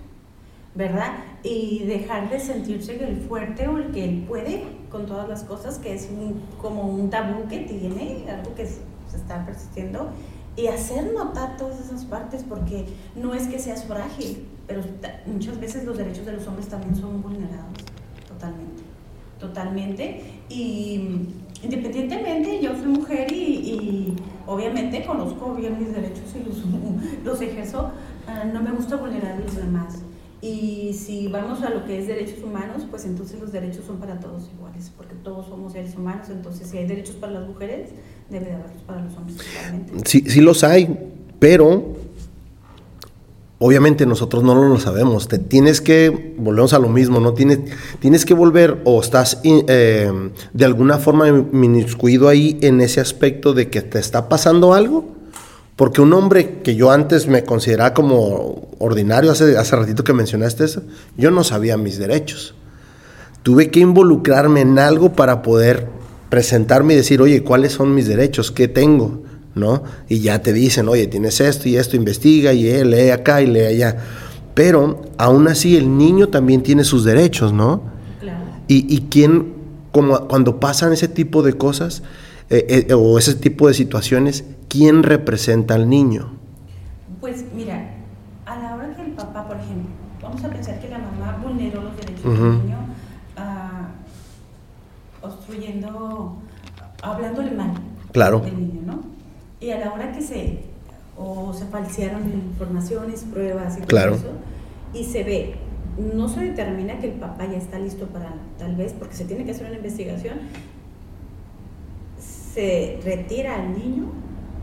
¿verdad? Y dejar de sentirse el fuerte o el que él puede con todas las cosas, que es como un tabú que tiene, algo que se está persistiendo, y hacer notar todas esas partes, porque no es que seas frágil, pero muchas veces los derechos de los hombres también son vulnerados, totalmente, totalmente, y independientemente, yo soy mujer y, obviamente conozco bien mis derechos y los, los ejerzo, ah, no me gusta vulnerar a los demás y si vamos a lo que es derechos humanos, pues entonces los derechos son para todos iguales, porque todos somos seres humanos, entonces si hay derechos para las mujeres, debe de haberlos para los hombres totalmente. Sí, sí los hay, pero obviamente nosotros no lo sabemos. Te tienes que, volvemos a lo mismo, ¿no? Tienes, tienes que volver o estás eh, de alguna forma minuscuido ahí en ese aspecto de que te está pasando algo porque un hombre que yo antes me consideraba como ordinario, hace, hace ratito que mencionaste eso, yo no sabía mis derechos. Tuve que involucrarme en algo para poder presentarme y decir, oye, ¿cuáles son mis derechos? ¿Qué tengo? ¿No? Y ya te dicen, oye, tienes esto y esto, investiga y eh, lee acá y lee allá. Pero aún así el niño también tiene sus derechos, ¿no? Claro. Y, y quién, como cuando pasan ese tipo de cosas, eh, eh, o ese tipo de situaciones, ¿quién representa al niño? Pues mira, a la hora que el papá, por ejemplo, vamos a pensar que la mamá vulneró los derechos del niño, uh, obstruyendo, hablándole mal claro. del niño, ¿no? Y a la hora que se, o se falsearon informaciones, pruebas y todo eso, y se ve no se determina que el papá ya está listo para tal vez, porque se tiene que hacer una investigación, se retira al niño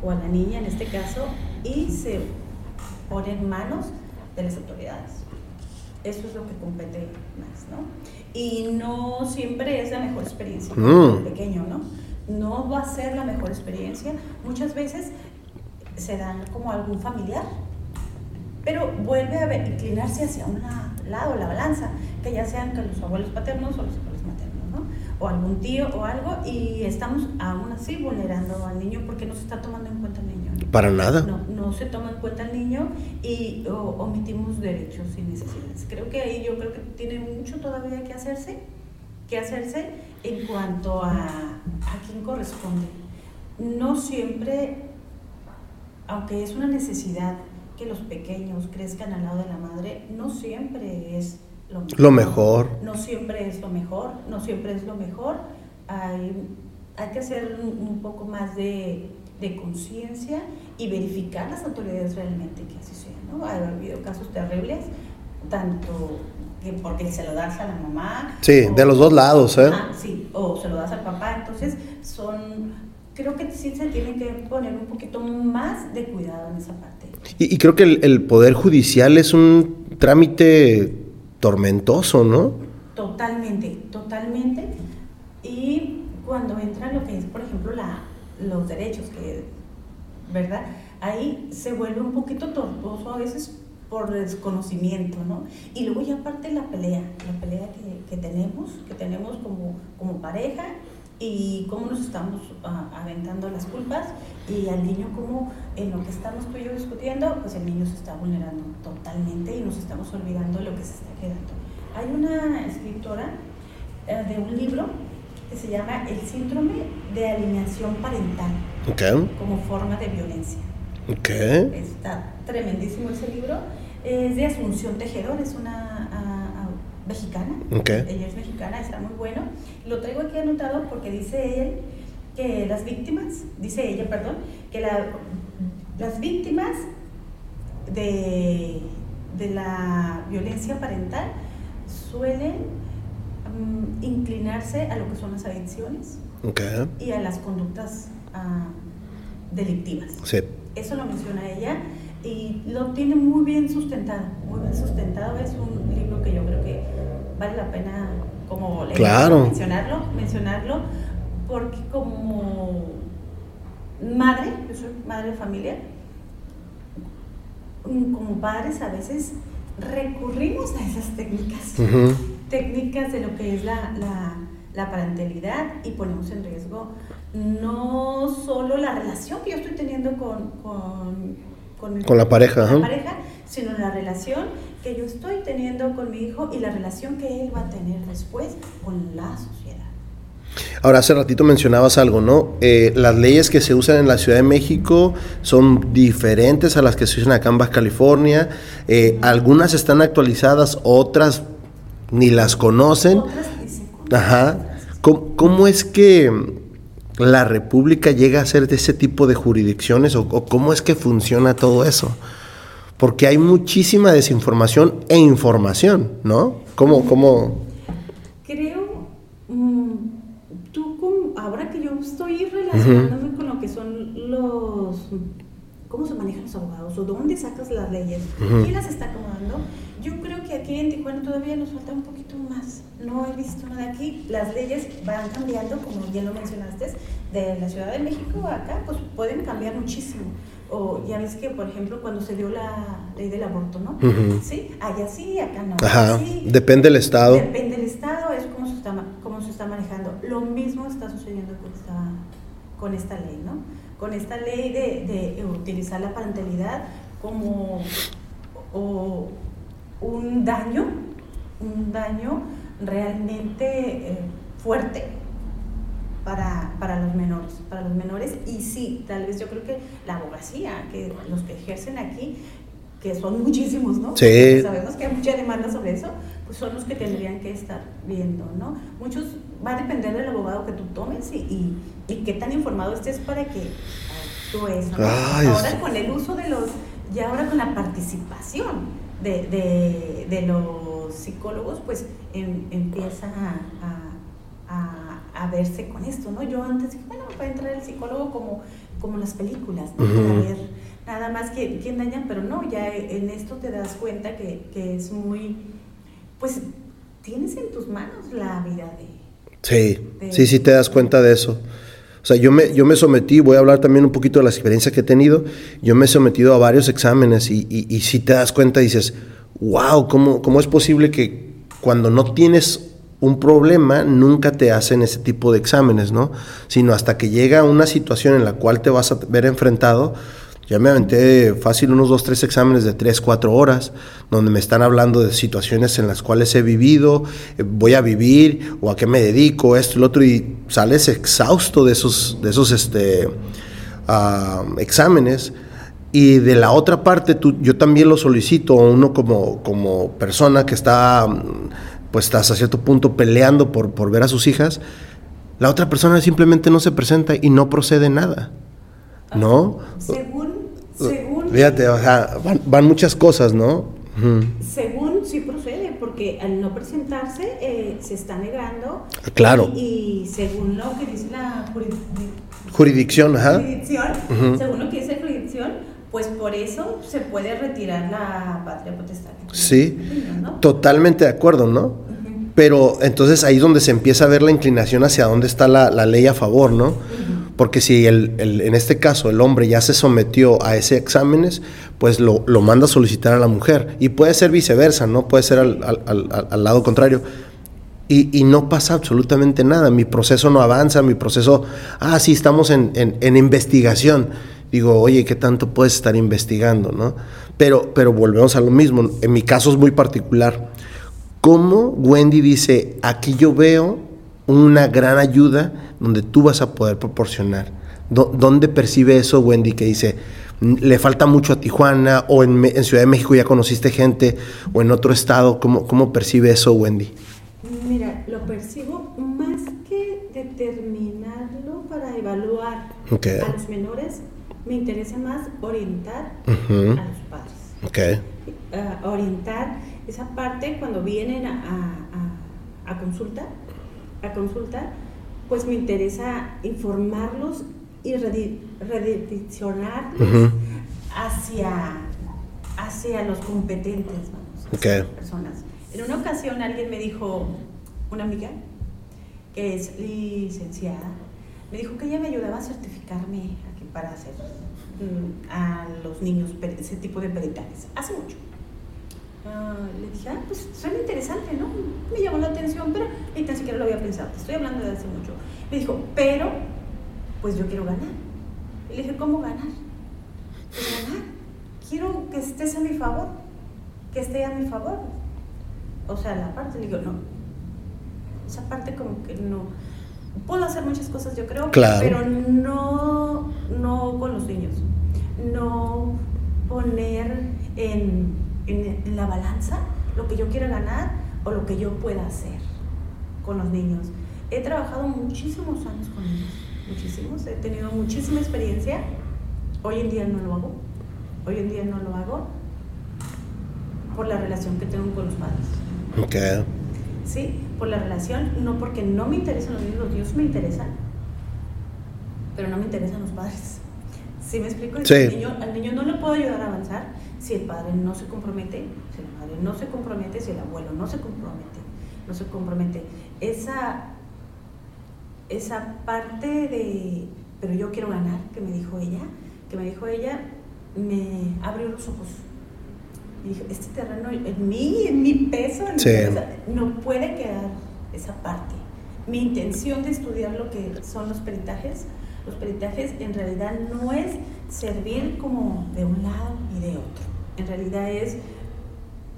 o a la niña en este caso y se pone en manos de las autoridades. Eso es lo que compete más, ¿no? Y no siempre es la mejor experiencia mm. pequeño, ¿no? No va a ser la mejor experiencia. Muchas veces se dan como algún familiar, pero vuelve a inclinarse hacia un lado, la balanza, que ya sean que los abuelos paternos o los abuelos o algún tío o algo y estamos aún así vulnerando al niño porque no se está tomando en cuenta al niño. Para nada. No, no se toma en cuenta al niño y omitimos derechos y necesidades. Creo que ahí yo creo que tiene mucho todavía que hacerse, que hacerse en cuanto a, a quién corresponde. No siempre, aunque es una necesidad que los pequeños crezcan al lado de la madre, no siempre es lo mejor. No siempre es lo mejor, no siempre es lo mejor, hay, hay que hacer un, poco más de, de conciencia y verificar las autoridades realmente que así sea, ¿no? Ha habido casos terribles, tanto que porque se lo das a la mamá. Sí, de los dos lados, ¿eh? sí, o se lo das al papá, entonces son, creo que sí se tiene que poner un poquito más de cuidado en esa parte. Y, creo que el, el Poder Judicial es un trámite tormentoso, ¿no? Totalmente, totalmente. Y cuando entra lo que es, por ejemplo, la, los derechos, que, ¿verdad? Ahí se vuelve un poquito tortuoso a veces por desconocimiento, ¿no? Y luego ya aparte la pelea, la pelea que, que tenemos, que tenemos como, como pareja y cómo nos estamos ah, aventando las culpas y al niño como en lo que estamos tú y yo discutiendo, pues el niño se está vulnerando totalmente y nos estamos olvidando de lo que se está quedando. Hay una escritora eh, de un libro que se llama El síndrome de alineación parental como forma de violencia. Okay. Está tremendísimo ese libro. Es de Asunción Tejedor, es una mexicana. Ella es mexicana, está muy bueno. Lo traigo aquí anotado porque dice él que las víctimas, dice ella, perdón, que las víctimas de, de, la violencia parental suelen mm, inclinarse a lo que son las adicciones y a las conductas uh, delictivas. Sí. Eso lo menciona ella y lo tiene muy bien sustentado, muy bien sustentado. Es un libro que yo creo que vale la pena como mencionarlo, mencionarlo, porque como madre, yo soy madre de familia, como padres a veces recurrimos a esas técnicas, técnicas de lo que es la, la, parentalidad y ponemos en riesgo no solo la relación que yo estoy teniendo con, con, la pareja, la pareja, sino la relación que yo estoy teniendo con mi hijo y la relación que él va a tener después con la sociedad. Ahora, hace ratito mencionabas algo, ¿no? Eh, las leyes que se usan en la Ciudad de México son diferentes a las que se usan acá en Baja California. Eh, algunas están actualizadas, otras ni las conocen. Ajá. ¿Cómo, es que la República llega a ser de ese tipo de jurisdicciones o cómo es que funciona todo eso? porque hay muchísima desinformación e información, ¿no? ¿Cómo, cómo? Creo, mm, tú, ahora que yo estoy relacionándome con lo que son los, cómo se manejan los abogados o dónde sacas las leyes, quién las está acomodando, yo creo que aquí en Tijuana todavía nos falta un poquito más. No he visto nada aquí. Las leyes van cambiando, como bien lo mencionaste, de la Ciudad de México a acá, pues pueden cambiar muchísimo o ya ves que, por ejemplo, cuando se dio la ley del aborto, ¿no? Sí, allá sí, acá no. Ajá, depende del Estado. Depende del Estado, es como se está, cómo se está manejando. Lo mismo está sucediendo con esta, con esta ley, ¿no? Con esta ley de, de utilizar la parentalidad como o, un daño, un daño realmente eh, fuerte para, para, los menores, para los menores y sí, tal vez yo creo que la abogacía, que los que ejercen aquí, que son muchísimos, ¿no? Sí. sabemos que hay mucha demanda sobre eso, pues son los que tendrían que estar viendo, ¿no? Muchos, va a depender del abogado que tú tomes y, y, y qué tan informado estés para que actúes, ¿no? ahora con el uso de los, y ahora con la participación de, de, de los psicólogos, pues em, empieza a, a a verse con esto, ¿no? Yo antes dije, bueno, a entrar el psicólogo como, como las películas, ¿no? Para ver nada más que quién dañan, pero no, ya en esto te das cuenta que, que, es muy, pues tienes en tus manos la vida de... Sí, sí, sí te das cuenta de eso. O sea, yo me, yo me sometí, voy a hablar también un poquito de las experiencias que he tenido, yo me he sometido a varios exámenes y, y, y si te das cuenta dices, wow, ¿cómo, ¿cómo es posible que cuando no tienes un problema nunca te hacen ese tipo de exámenes, ¿no? Sino hasta que llega una situación en la cual te vas a ver enfrentado. Ya me aventé fácil unos dos, tres exámenes de tres, cuatro horas, donde me están hablando de situaciones en las cuales he vivido, eh, voy a vivir, o a qué me dedico, esto lo otro, y sales exhausto de esos, de esos este, ah, exámenes. Y de la otra parte, tú, yo también lo solicito, uno como, como persona que está pues estás a cierto punto peleando por, por ver a sus hijas, La otra persona simplemente no se presenta y no procede nada. ¿No? Según. Fíjate, o sea, van, van muchas cosas, ¿no? Ujú. Según sí procede, porque al no presentarse eh, se está negando. Claro. Y, y según lo que dice la jurisdicción, Jurisdicción, ajá. jurisdicción, Ujú. según lo que dice la jurisdicción, pues por eso se puede retirar la patria potestad. Sí. ¿no? Totalmente de acuerdo, ¿no? Pero entonces ahí es donde se empieza a ver la inclinación hacia dónde está la, la ley a favor, ¿no? Porque si el, en este caso el hombre ya se sometió a ese exámenes, pues lo, lo manda a solicitar a la mujer. Y puede ser viceversa, ¿no? Puede ser al, al- al- al- al lado contrario. Y, y no pasa absolutamente nada. Mi proceso no avanza, mi proceso, ah, sí, estamos en, en- en investigación. Digo, oye, ¿qué tanto puedes estar investigando, no? Pero, pero volvemos a lo mismo. En mi caso es muy particular. ¿Cómo Wendy dice, aquí yo veo una gran ayuda donde tú vas a poder proporcionar? ¿Dó- ¿Dónde percibe eso Wendy que dice, "Mm, le falta mucho a Tijuana o en, en Ciudad de México ya conociste gente o en otro estado? ¿Cómo, cómo percibe eso Wendy? Mira, lo percibo más que determinarlo para evaluar Ok. a los menores, me interesa más orientar Ujú. a los padres. Ok. Ah, orientar esa parte cuando vienen a, a- a- consulta, a consulta, pues me interesa informarlos y redi- redireccionarlos hacia, hacia los competentes, vamos, las personas. En una ocasión alguien me dijo, una amiga, que es licenciada, me dijo que ella me ayudaba a certificarme aquí para hacer mm, a los niños ese tipo de peritajes. Hace mucho. Ah, le dije, ah, pues suena interesante, ¿no? Me llamó la atención, pero ni tan siquiera lo había pensado. Te estoy hablando de hace mucho. Me dijo, pero, pues yo quiero ganar. Y le dije, ¿cómo ganar? Pues ganar. Quiero que estés a mi favor, que esté a mi favor. O sea, la parte, le digo, no. Esa parte como que no. Puedo hacer muchas cosas, yo creo, Claro. pero no, no con los niños. No poner en, en- en la balanza lo que yo quiera ganar o lo que yo pueda hacer con los niños. He trabajado muchísimos años con ellos, muchísimos. He tenido muchísima experiencia. Hoy en día no lo hago. Hoy en día no lo hago por la relación que tengo con los padres. Ok. Sí, por la relación, no porque no me interesan los niños, los niños me interesan, pero no me interesan los padres. ¿Sí me explico? Sí. Al, niño, al niño no le puedo ayudar a avanzar si el padre no se compromete, si el padre no se compromete, si el abuelo no se compromete, no se compromete. Esa, esa parte de, pero yo quiero ganar, que me dijo ella, que me dijo ella, me abrió los ojos. Y dije, este terreno en mí, en mi peso, en mi Sí. cabeza, no puede quedar esa parte. Mi intención de estudiar lo que son los peritajes, los peritajes en realidad no es servir como de un lado y de otro. En realidad es,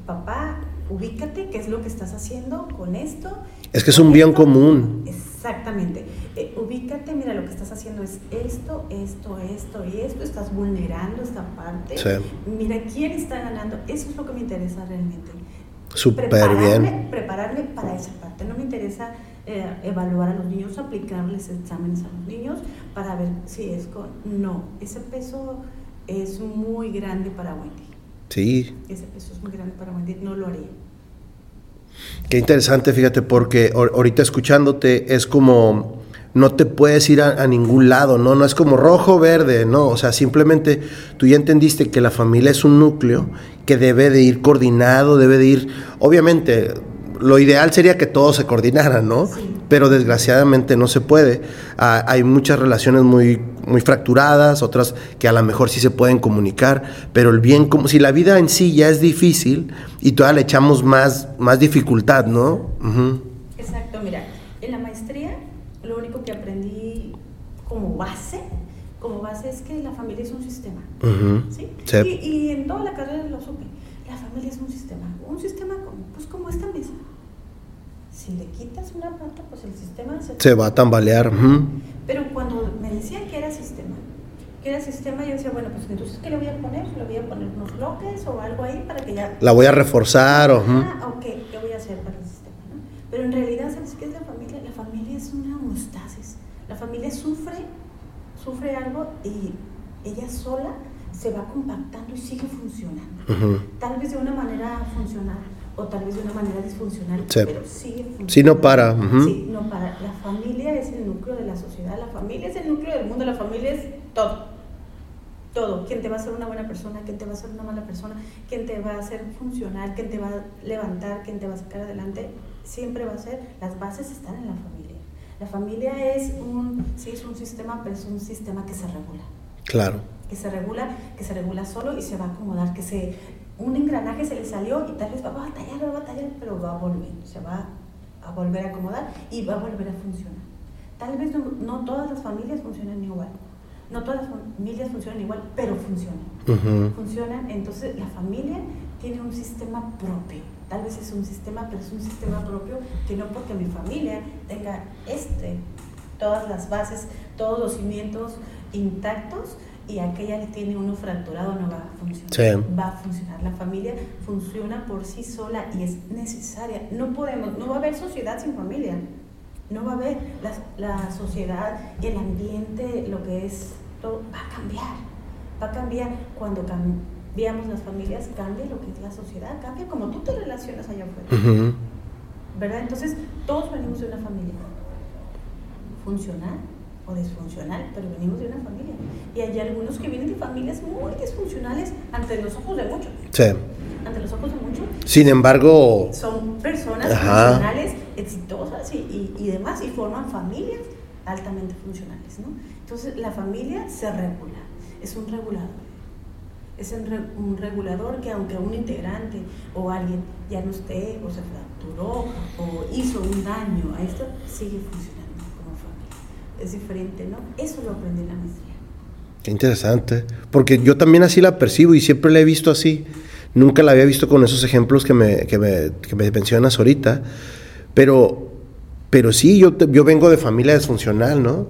papá, ubícate, qué es lo que estás haciendo con esto. Es que es un bien esto. común. Exactamente. Eh, ubícate, mira, lo que estás haciendo es esto, esto, esto y esto. Estás vulnerando esta parte. Sí. Mira quién está ganando. Eso es lo que me interesa realmente. Súper bien. prepararme para esa parte. No me interesa eh, evaluar a los niños, aplicarles exámenes a los niños para ver si es con... No, ese peso es muy grande para Wendy. Sí. Ese peso es muy grande para Wendy. No lo haría. Qué interesante, fíjate, porque ahor- ahorita escuchándote es como no te puedes ir a, a ningún lado, ¿no? No es como rojo, verde, no. O sea, simplemente tú ya entendiste que la familia es un núcleo que debe de ir coordinado, debe de ir, obviamente, lo ideal sería que todos se coordinaran, ¿no? Sí. Pero desgraciadamente no se puede. Ah, hay muchas relaciones muy, muy fracturadas, otras que a lo mejor sí se pueden comunicar, pero el bien, como si la vida en sí ya es difícil y todavía le echamos más, más dificultad, ¿no? Exacto, mira, en la maestría lo único que aprendí como base, como base es que la familia es un sistema. Sí. Y, y en toda la carrera sistema se, se va a tambalear. Pero cuando me decían que era sistema, que era sistema, yo decía, bueno, pues entonces, ¿qué le voy a poner? ¿Le voy a poner unos bloques o algo ahí para que ya... La voy a reforzar o... Ah, ok, ¿qué voy a hacer para el sistema? ¿no? Pero en realidad, ¿sabes qué es la familia? La familia es una homeostasis. La familia sufre, sufre algo y ella sola se va compactando y sigue funcionando. Uh -huh. Tal vez de una manera funcional o tal vez de una manera disfuncional, pero sigue funcionando. Sí, no para. Sí, no para. La familia es el núcleo de la sociedad, la familia es el núcleo del mundo, la familia es todo. Todo. ¿Quién te va a hacer una buena persona? ¿Quién te va a hacer una mala persona? ¿Quién te va a hacer funcional? ¿Quién te va a levantar? ¿Quién te va a sacar adelante? Siempre va a ser, las bases están en la familia. La familia es un, sí, es un sistema, pero es un sistema que se regula. Claro. Que se regula, que se regula solo y se va a acomodar, que se, un engranaje se le salió y tal vez va a batallar, va a batallar, pero va a volver, se va a volver a acomodar y va a volver a funcionar. Tal vez no, todas las familias funcionan igual, no todas las familias funcionan igual, pero funcionan. Funcionan, entonces la familia tiene un sistema propio. Tal vez es un sistema, pero es un sistema propio que no porque mi familia tenga este, todas las bases, todos los cimientos intactos, y aquella tiene uno fracturado, no va a funcionar. Va a funcionar. La familia funciona por sí sola y es necesaria. No podemos, no va a haber sociedad sin familia. No va a haber la, la sociedad y el ambiente, lo que es todo, va a cambiar. Va a cambiar cuando cambiamos las familias, cambia lo que es la sociedad, cambia como tú te relacionas allá afuera. ¿Verdad? Entonces, todos venimos de una familia funcional o disfuncional, pero venimos de una familia. Y hay algunos que vienen de familias muy disfuncionales ante los ojos de muchos. Sí. Ante los ojos de muchos. Sin embargo... Son personas funcionales, exitosas y, y, demás, y forman familias altamente funcionales, ¿no? Entonces, la familia se regula, es un regulador. Es un regulador que aunque un integrante o alguien ya no esté o se fracturó o hizo un daño a esto, sigue funcionando es diferente, ¿no? Eso lo aprendí en la maestría. Qué interesante, porque yo también así la percibo y siempre la he visto así. Nunca la había visto con esos ejemplos que me, que me, que me mencionas ahorita, pero, pero sí, yo, yo vengo de familia disfuncional, ¿no?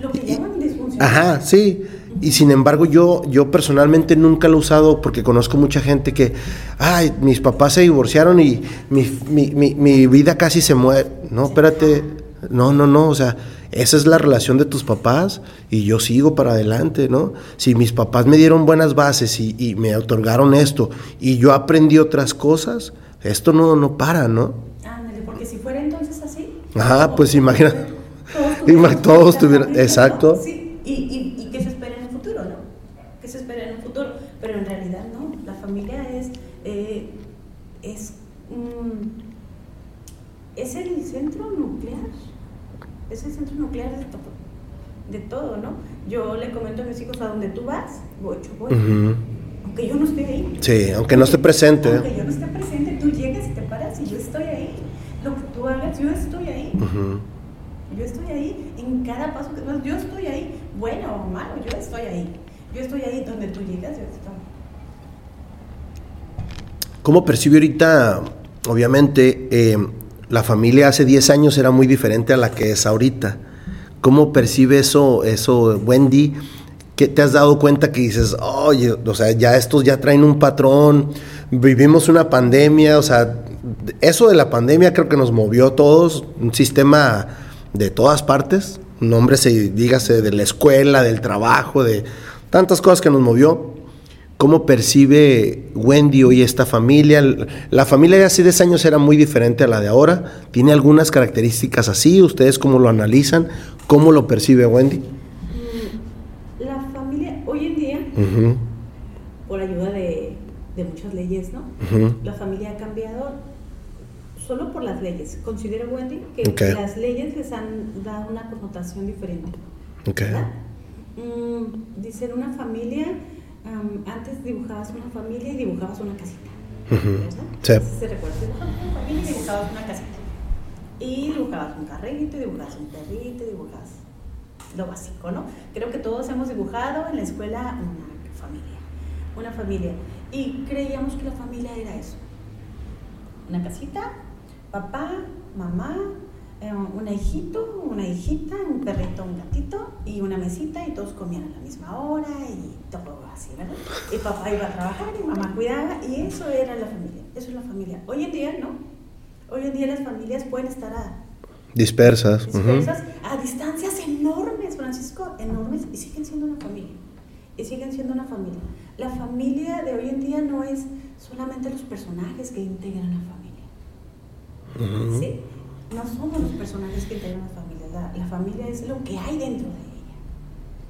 Lo que llaman disfuncional. Ajá, sí. Y sin embargo, yo, yo personalmente nunca lo he usado porque conozco mucha gente que, ay, mis papás se divorciaron y mi, mi, mi, mi vida casi se muere. No, espérate. No, no, no. O sea, esa es la relación de tus papás y yo sigo para adelante, ¿no? Si mis papás me dieron buenas bases y, me otorgaron esto y yo aprendí otras cosas, esto no, no para, ¿no? Ándale, porque si fuera entonces así. Ajá, pues imagina. Todos tuvieran. Exacto. Sí, y, y, qué se espera en el futuro, ¿no? ¿Qué se espera en el futuro? Pero en realidad no. La familia es. Eh, es, es el centro nuclear es el centro nuclear de todo, de todo, ¿no? Yo le comento a mis hijos, a donde tú vas, voy, yo voy. Aunque yo no esté ahí. Sí, aunque no esté presente. Aunque yo no esté presente, tú llegas y te paras y yo estoy ahí. Lo que tú hagas, yo estoy ahí. Yo estoy ahí en cada paso que yo estoy ahí, bueno o malo, yo estoy ahí. Yo estoy ahí donde tú llegas, yo estoy. ¿Cómo percibe ahorita, obviamente, eh, la familia hace 10 años era muy diferente a la que es ahorita. ¿Cómo percibe eso, eso Wendy? ¿Qué te has dado cuenta que dices, oye, o sea, ya estos ya traen un patrón, vivimos una pandemia, o sea, eso de la pandemia creo que nos movió a todos, un sistema de todas partes, nombre se dígase de la escuela, del trabajo, de tantas cosas que nos movió. ¿Cómo percibe Wendy hoy esta familia? La familia de hace 10 años era muy diferente a la de ahora. ¿Tiene algunas características así? ¿Ustedes cómo lo analizan? ¿Cómo lo percibe Wendy? Mm, la familia hoy en día, por ayuda de, muchas leyes, ¿no? La familia ha cambiado solo por las leyes. Considero, Wendy, que las leyes les han dado una connotación diferente. Okay. Mm, dicen una familia antes dibujabas una familia y dibujabas una casita. ¿Verdad? Sí. Se recuerda, dibujabas una familia y dibujabas una casita. Y dibujabas un carrito, dibujabas un perrito, dibujabas lo básico, ¿no? Creo que todos hemos dibujado en la escuela una familia, una familia. Y creíamos que la familia era eso. Una casita, papá, mamá, eh, un hijito, una hijita, un perrito, un gatito y una mesita y todos comían a la misma hora y todo así, ¿verdad? Y papá iba a trabajar y mamá cuidaba y eso era la familia, eso es la familia. Hoy en día no, hoy en día las familias pueden estar a, dispersas, dispersas a distancias enormes, Francisco, enormes y siguen siendo una familia, y siguen siendo una familia. la familia de hoy en día no es solamente los personajes que integran la familia. ¿Sí? No somos los personajes que integran la familia. La, familia es lo que hay dentro de ella,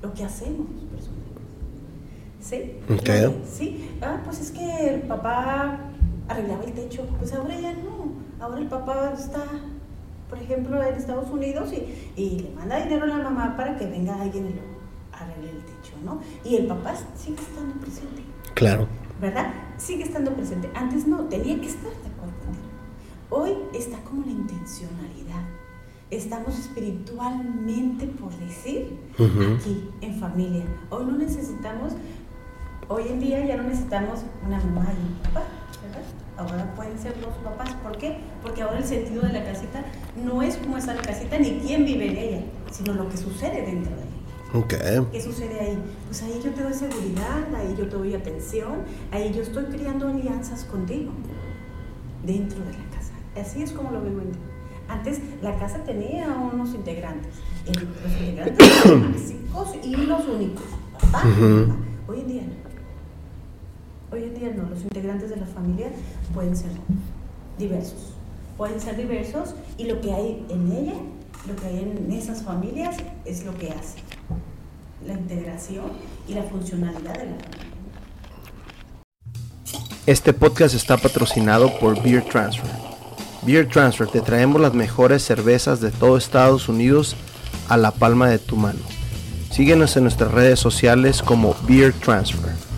lo que hacemos los personajes. ¿Sí? Sí. Ah, pues es que el papá arreglaba el techo. Pues ahora ya no. Ahora el papá está, por ejemplo, en Estados Unidos y, y le manda dinero a la mamá para que venga alguien y lo arregle el techo, ¿no? Y el papá sigue estando presente. Claro. ¿Verdad? Sigue estando presente. Antes no, tenía que estar de acuerdo Hoy está como la intencionalidad. Estamos espiritualmente, por decir, aquí, en familia. Hoy no necesitamos, hoy en día ya no necesitamos una mamá y un papá, ¿verdad? Ahora pueden ser dos papás. ¿Por qué? Porque ahora el sentido de la casita no es cómo está la casita ni quién vive en ella, sino lo que sucede dentro de ella. Okay. ¿Qué sucede ahí? Pues ahí yo te doy seguridad, ahí yo te doy atención, ahí yo estoy creando alianzas contigo dentro de la casa. Así es como lo vivo Antes la casa tenía unos integrantes, los integrantes eran los únicos. Hoy en día no. Hoy en día no, los integrantes de la familia pueden ser diversos. Pueden ser diversos y lo que hay en ella, lo que hay en esas familias es lo que hace la integración y la funcionalidad de la familia. Este podcast está patrocinado por Beer Transfer. Beer Transfer, te traemos las mejores cervezas de todo Estados Unidos a la palma de tu mano. Síguenos en nuestras redes sociales como Beer Transfer.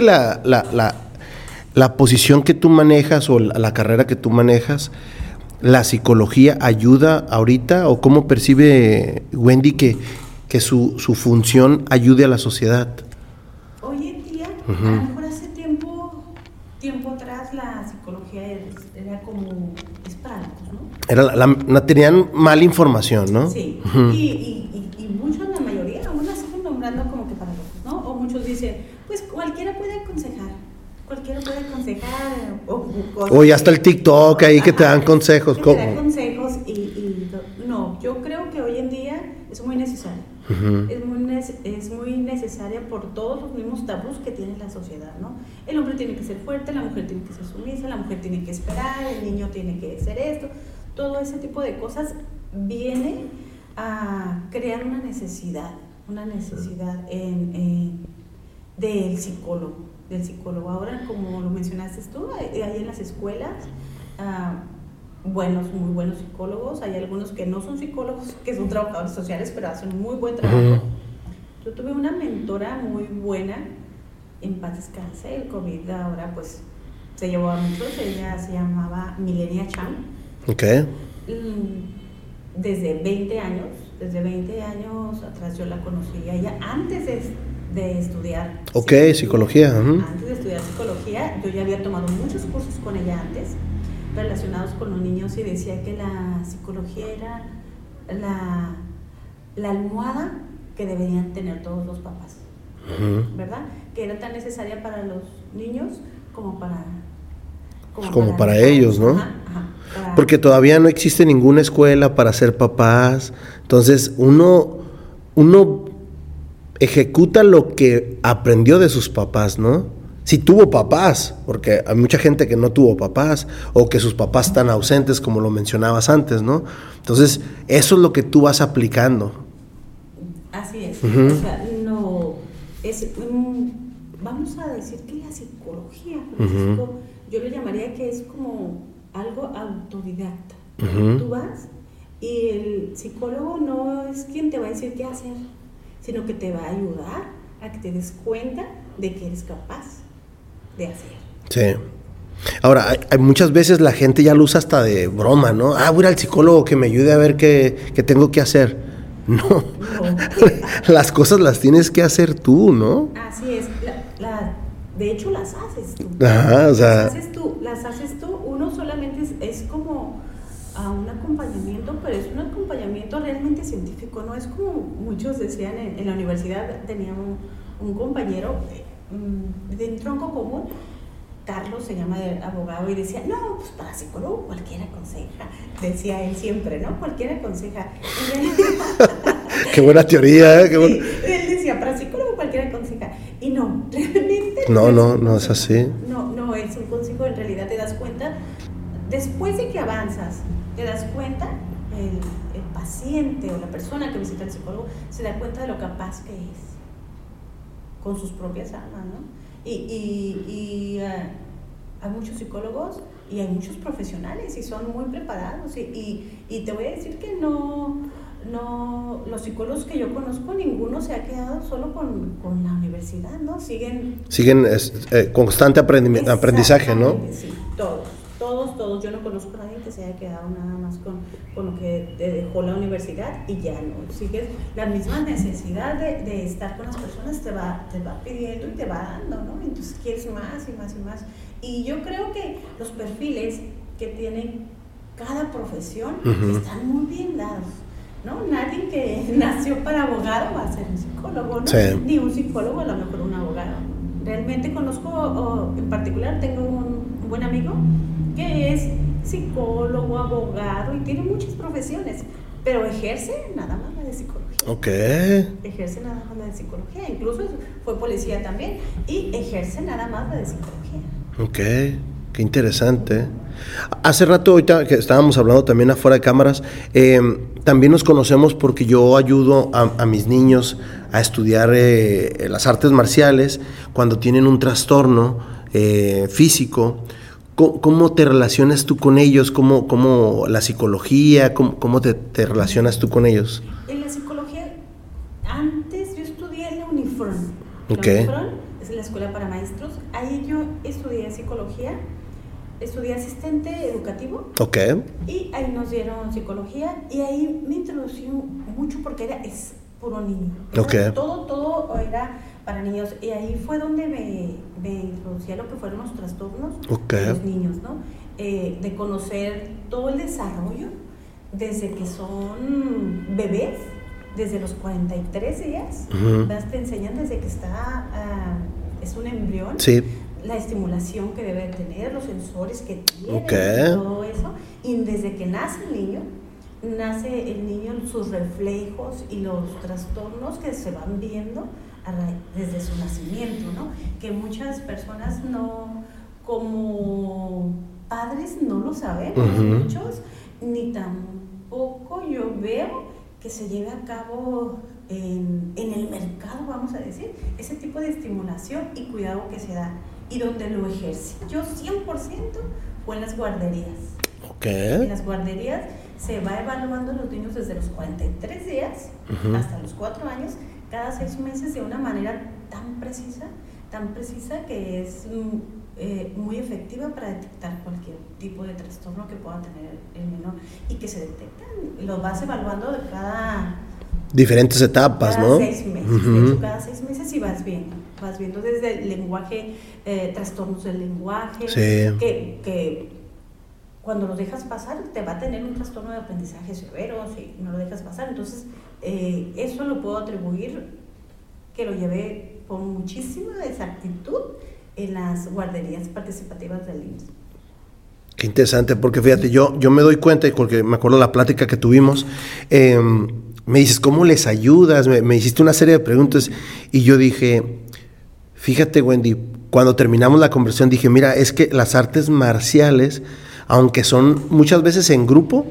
La, la, la, la posición que tú manejas o la, la carrera que tú manejas, la psicología ayuda ahorita o cómo percibe Wendy que, que su, su función ayude a la sociedad. Hoy en día, a lo mejor hace tiempo, tiempo atrás la psicología era como, es para ¿no? Era la, tenían mala información, ¿no? Sí, y, y, y, muchos, la mayoría, aún la siguen nombrando como que para locos, ¿no? O muchos dicen, pues cualquiera puede aconsejar, cualquiera puede o, o ya está el TikTok ahí que te dan consejos. Que te dan consejos y, y no, yo creo que hoy en día es muy necesario es, muy es muy necesaria por todos los mismos tabús que tiene la sociedad, ¿no? El hombre tiene que ser fuerte, la mujer tiene que ser sumisa, la mujer tiene que esperar, el niño tiene que ser esto, todo ese tipo de cosas viene a crear una necesidad, una necesidad en, del psicólogo, del psicólogo. Ahora, como lo mencionaste tú, ahí en las escuelas, ah, buenos, muy buenos psicólogos. Hay algunos que no son psicólogos, que son trabajadores sociales, pero hacen muy buen trabajo. Yo tuve una mentora muy buena, en paz descanse, el COVID ahora pues se llevó a muchos, ella se llamaba Milenia Chan. Ok. Mm, desde 20 años, desde 20 años atrás yo la conocí ella antes de, de estudiar. Ok, psicología. Antes de estudiar psicología, yo ya había tomado muchos cursos con ella antes relacionados con los niños y decía que la psicología era la, la almohada que deberían tener todos los papás, ¿verdad? Que era tan necesaria para los niños como para... Como, para, ellos, ¿no? Porque todavía no existe ninguna escuela para ser papás. Entonces, uno, uno ejecuta lo que aprendió de sus papás, ¿no? si tuvo papás, porque hay mucha gente que no tuvo papás o que sus papás están ausentes, como lo mencionabas antes, ¿no? Entonces, eso es lo que tú vas aplicando. Así es. O sea, no, es, vamos a decir que la psicología, yo lo llamaría que es como algo autodidacta. Tú vas y el psicólogo no es quien te va a decir qué hacer, sino que te va a ayudar a que te des cuenta de que eres capaz de hacer. Sí. Ahora, hay, muchas veces la gente ya lo usa hasta de broma, ¿no? Ah, voy al psicólogo que me ayude a ver qué, tengo que hacer. No, las cosas las tienes que hacer tú, ¿no? Así es, de hecho las haces tú. Ajá, o sea... Las haces tú, las haces tú, uno solamente es, como a un acompañamiento, pero es un realmente científico, ¿no? Es como muchos decían en, la universidad, tenía un compañero Mm, de un tronco común, Carlos se llama el abogado y decía, no, pues para psicólogo cualquiera aconseja, decía él siempre, ¿no? Cualquiera aconseja. qué buena teoría, ¿eh? Él decía, para psicólogo cualquiera aconseja. Y no, No, no, no es así. No, no es un consejo, en realidad te das cuenta, después de que avanzas, te das cuenta, el paciente o la persona que visita al psicólogo se da cuenta de lo capaz que es con sus propias armas, ¿no? Y, y, y uh, hay muchos psicólogos y hay muchos profesionales y son muy preparados. Y, y, y, te voy a decir que no, no, los psicólogos que yo conozco, ninguno se ha quedado solo con, con la universidad, ¿no? Siguen... Siguen es, eh, constante aprendizaje, ¿no? Sí, todos, todos, todos. Yo no conozco a nadie que se haya quedado nada más con, con lo que te dejó la universidad y ya no. Sigues la misma necesidad de, de estar con las personas, te va, te va pidiendo y te va dando, ¿no? Entonces quieres más y más y más. Y yo creo que los perfiles que tienen cada profesión uh -huh. están muy bien dados. ¿no? Nadie que nació para abogado va a ser un psicólogo, ¿no? Sí. Ni un psicólogo, a lo mejor un abogado. Realmente conozco, o en particular, tengo un buen amigo que es psicólogo, abogado y tiene muchas profesiones, pero ejerce nada más la de psicología. Ok. Ejerce nada más la de psicología, incluso fue policía también y ejerce nada más la de psicología. Ok, qué interesante. Hace rato, ahorita que estábamos hablando también afuera de cámaras, eh, también nos conocemos porque yo ayudo a, a mis niños a estudiar eh, las artes marciales cuando tienen un trastorno eh, físico. ¿Cómo, ¿Cómo, te relacionas tú con ellos? ¿Cómo, cómo la psicología? ¿Cómo, cómo te, te, relacionas tú con ellos? En la psicología, antes yo estudié en la Unifron. Okay. La Unifron es la escuela para maestros. Ahí yo estudié psicología estudié asistente educativo. Ok. Y ahí nos dieron psicología y ahí me introducí mucho porque era es puro niño. Ok. Todo, todo era para niños. Y ahí fue donde me, me introducí a lo que fueron los trastornos okay. de los niños, ¿no? Eh, de conocer todo el desarrollo desde que son bebés, desde los 43 días. Uh -huh. Te enseñan desde que está, uh, es un embrión. Sí la estimulación que debe tener, los sensores que tiene, okay. todo eso. Y desde que nace el niño, nace el niño, sus reflejos y los trastornos que se van viendo desde su nacimiento, ¿no? Que muchas personas no, como padres, no lo sabemos, uh -huh. muchos, ni tampoco yo veo que se lleve a cabo en, en, el mercado, vamos a decir, ese tipo de estimulación y cuidado que se da. Y donde lo ejerce, yo 100% fue en las guarderías. Okay. En las guarderías se va evaluando a los niños desde los 43 días uh -huh. hasta los 4 años, cada 6 meses de una manera tan precisa, tan precisa que es eh, muy efectiva para detectar cualquier tipo de trastorno que pueda tener el menor y que se detectan, los vas evaluando de cada diferentes etapas, cada ¿no? Seis meses, uh -huh. hecho, cada seis meses y vas viendo, vas viendo desde el lenguaje, eh, trastornos del lenguaje, sí. que, que, cuando los dejas pasar te va a tener un trastorno de aprendizaje severo si no lo dejas pasar, entonces eh, eso lo puedo atribuir que lo llevé con muchísima exactitud en las guarderías participativas del IMSS. Qué interesante, porque fíjate, yo, yo me doy cuenta, porque me acuerdo la plática que tuvimos, eh, me dices, ¿cómo les ayudas? Me, me, hiciste una serie de preguntas y yo dije, fíjate Wendy, cuando terminamos la conversación dije, mira, es que las artes marciales, aunque son muchas veces en grupo,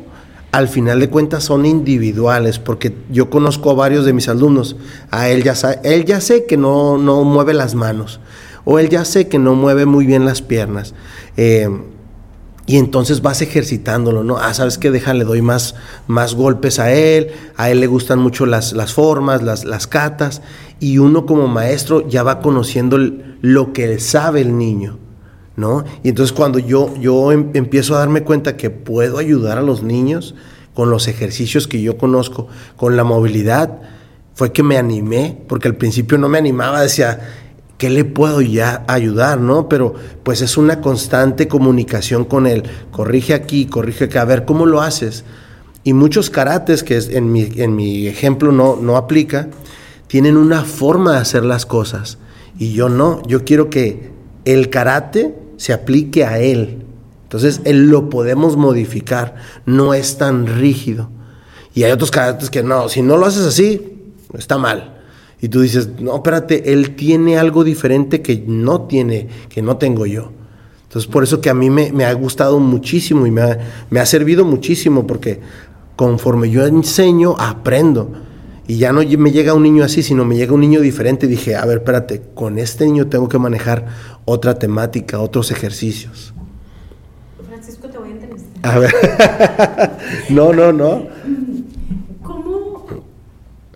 al final de cuentas son individuales, porque yo conozco a varios de mis alumnos, a él ya, él ya sé que no, no mueve las manos, o él ya sé que no mueve muy bien las piernas. Eh, y entonces vas ejercitándolo, ¿no? Ah, ¿sabes qué? Déjale, doy más, más golpes a él, a él le gustan mucho las, las formas, las, las catas, y uno como maestro ya va conociendo lo que sabe el niño, ¿no? Y entonces cuando yo, yo em, empiezo a darme cuenta que puedo ayudar a los niños con los ejercicios que yo conozco, con la movilidad, fue que me animé, porque al principio no me animaba, decía, ¿qué le puedo ya ayudar, no? Pero pues es una constante comunicación con él. Corrige aquí, corrige acá, a ver cómo lo haces. Y muchos karates, que es, en, mi, en mi ejemplo no, no aplica, tienen una forma de hacer las cosas. Y yo no, yo quiero que el karate se aplique a él. Entonces, él lo podemos modificar, no es tan rígido. Y hay otros karates que no, si no lo haces así, está mal. Y tú dices, no, espérate, él tiene algo diferente que no tiene, que no tengo yo. Entonces, por eso que a mí me, ha gustado muchísimo y me ha, me ha, servido muchísimo, porque conforme yo enseño, aprendo. Y ya no me llega un niño así, sino me llega un niño diferente. dije, a ver, espérate, con este niño tengo que manejar otra temática, otros ejercicios. Francisco, te voy a entrevistar. A ver. no, no, no. ¿Cómo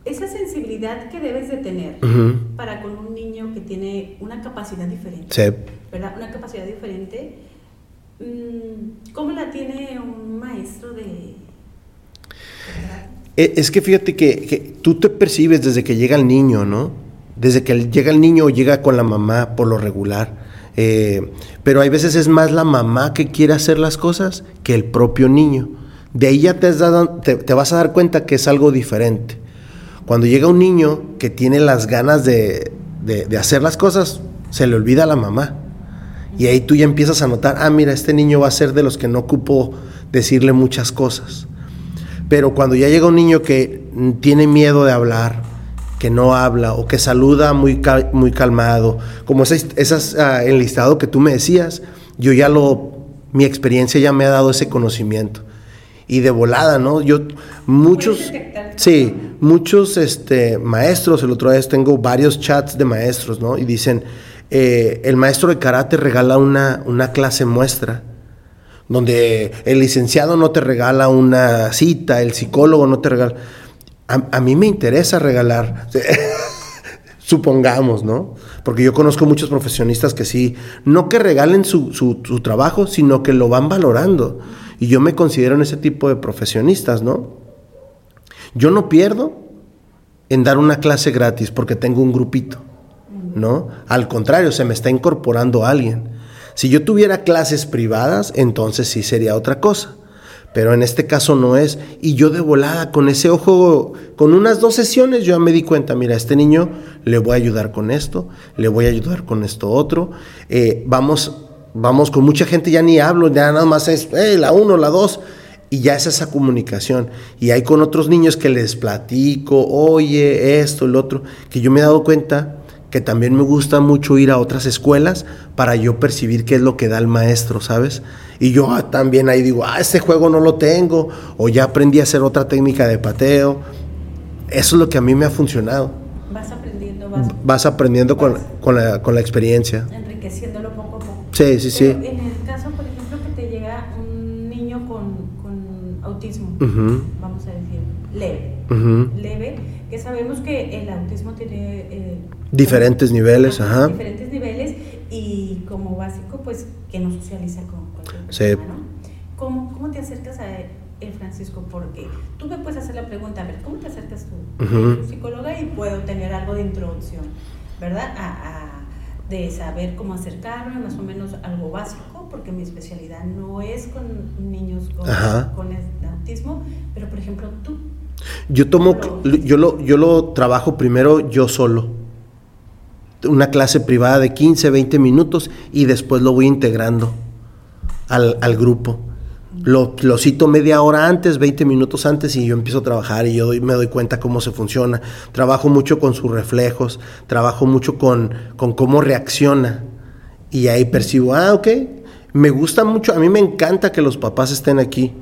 esa sensibilidad que debes de tener para con un niño que tiene una capacidad diferente? Sí. ¿Verdad? Una capacidad diferente. Mm, ¿Cómo la tiene un maestro de... es que fíjate que, tú te percibes desde que llega el niño, ¿no? Desde que llega el niño o llega con la mamá por lo regular. Eh, pero hay veces es más la mamá que quiere hacer las cosas que el propio niño. De ahí ya te, te, vas a dar cuenta que es algo diferente. Cuando llega un niño que tiene las ganas de, de, hacer las cosas, se le olvida a la mamá. Y ahí tú ya empiezas a notar, ah, mira, este niño va a ser de los que no ocupo decirle muchas cosas. Pero cuando ya llega un niño que tiene miedo de hablar, que no habla o que saluda muy, muy calmado, como ese esas, uh, enlistado que tú me decías, yo ya lo, mi experiencia ya me ha dado ese conocimiento. Y de volada, ¿no? Yo, muchos, sí, muchos este, maestros, el otro día tengo varios chats de maestros, ¿no? Y dicen, eh, el maestro de karate regala una, una clase muestra donde el licenciado no te regala una cita, el psicólogo no te regala. A, mí me interesa regalar, supongamos, ¿no? Porque yo conozco muchos profesionistas que sí, no que regalen su, su, trabajo, sino que lo van valorando. Y yo me considero en ese tipo de profesionistas, ¿no? Yo no pierdo en dar una clase gratis porque tengo un grupito, ¿no? Al contrario, se me está incorporando alguien. Si yo tuviera clases privadas, entonces sí sería otra cosa. Pero en este caso no es. Y yo de volada, con ese ojo, con unas dos sesiones, yo ya me di cuenta, mira, a este niño le voy a ayudar con esto, le voy a ayudar con esto otro. Eh, vamos, vamos, con mucha gente ya ni hablo, ya nada más es la uno, la dos. Y ya es esa comunicación. Y hay con otros niños que les platico, oye, esto, el otro, que yo me he dado cuenta que también me gusta mucho ir a otras escuelas para yo percibir qué es lo que da el maestro, ¿sabes? Y yo ah, también ahí digo, ah, este juego no lo tengo, o ya aprendí a hacer otra técnica de pateo. Eso es lo que a mí me ha funcionado. Vas aprendiendo, vas, vas aprendiendo con, con, la, con, la, experiencia. Enriqueciéndolo poco a poco. Sí, sí, sí. En el caso, por ejemplo, que te llega un niño con, con autismo, vamos a decir, leve, leve, que sabemos que el autismo tiene... Eh, diferentes niveles, ajá. Diferentes niveles y como básico, pues que no socializa con cualquier persona, sí. ¿no? ¿Cómo, ¿Cómo, te acercas a el Francisco? Porque tú me puedes hacer la pregunta, a ver, ¿cómo te acercas tú? Uh psicóloga y puedo tener algo de introducción, ¿verdad? A, a, de saber cómo acercarme, más o menos algo básico, porque mi especialidad no es con niños con, con autismo, pero por ejemplo tú. Yo tomo, yo lo, yo lo trabajo primero yo solo una clase privada de 15, 20 minutos y después lo voy integrando al, grupo. Lo, lo, cito media hora antes, 20 minutos antes y yo empiezo a trabajar y yo me doy cuenta cómo se funciona. Trabajo mucho con sus reflejos, trabajo mucho con, con cómo reacciona y ahí percibo, ah, ok, me gusta mucho, a mí me encanta que los papás estén aquí,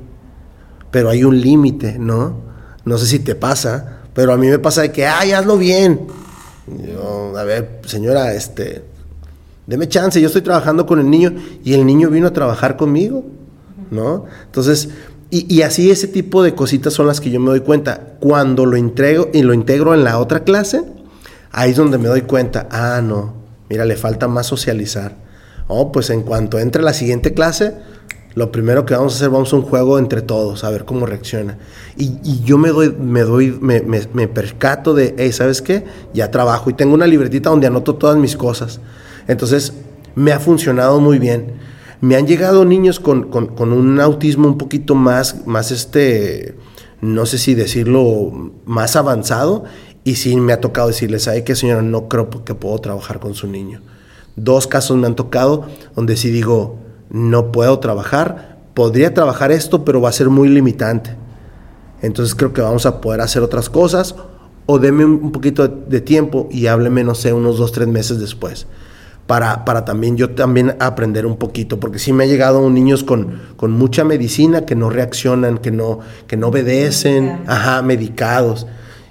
pero hay un límite, ¿no? No sé si te pasa, pero a mí me pasa de que, ay, hazlo bien yo, a ver, señora, este, deme chance, yo estoy trabajando con el niño y el niño vino a trabajar conmigo, ¿no? Entonces, y, así ese tipo de cositas son las que yo me doy cuenta. Cuando lo entrego y lo integro en la otra clase, ahí es donde me doy cuenta, ah, no, mira, le falta más socializar. Oh, pues en cuanto entre la siguiente clase, lo primero que vamos a hacer, vamos a un juego entre todos, a ver cómo reacciona. Y, yo me doy, me doy, me, me, percato de, hey, ¿sabes qué? Ya trabajo y tengo una libretita donde anoto todas mis cosas. Entonces, me ha funcionado muy bien. Me han llegado niños con, con, un autismo un poquito más, más este, no sé si decirlo, más avanzado. Y sí me ha tocado decirles, ¿sabe qué, señora? No creo que puedo trabajar con su niño. Dos casos me han tocado donde sí digo, no puedo trabajar, podría trabajar esto, pero va a ser muy limitante. Entonces creo que vamos a poder hacer otras cosas o deme un poquito de tiempo y hábleme, no sé, unos dos, tres meses después. Para, para también yo también aprender un poquito, porque sí me ha llegado niños con, con mucha medicina que no reaccionan, que no, que no obedecen, ajá, medicados,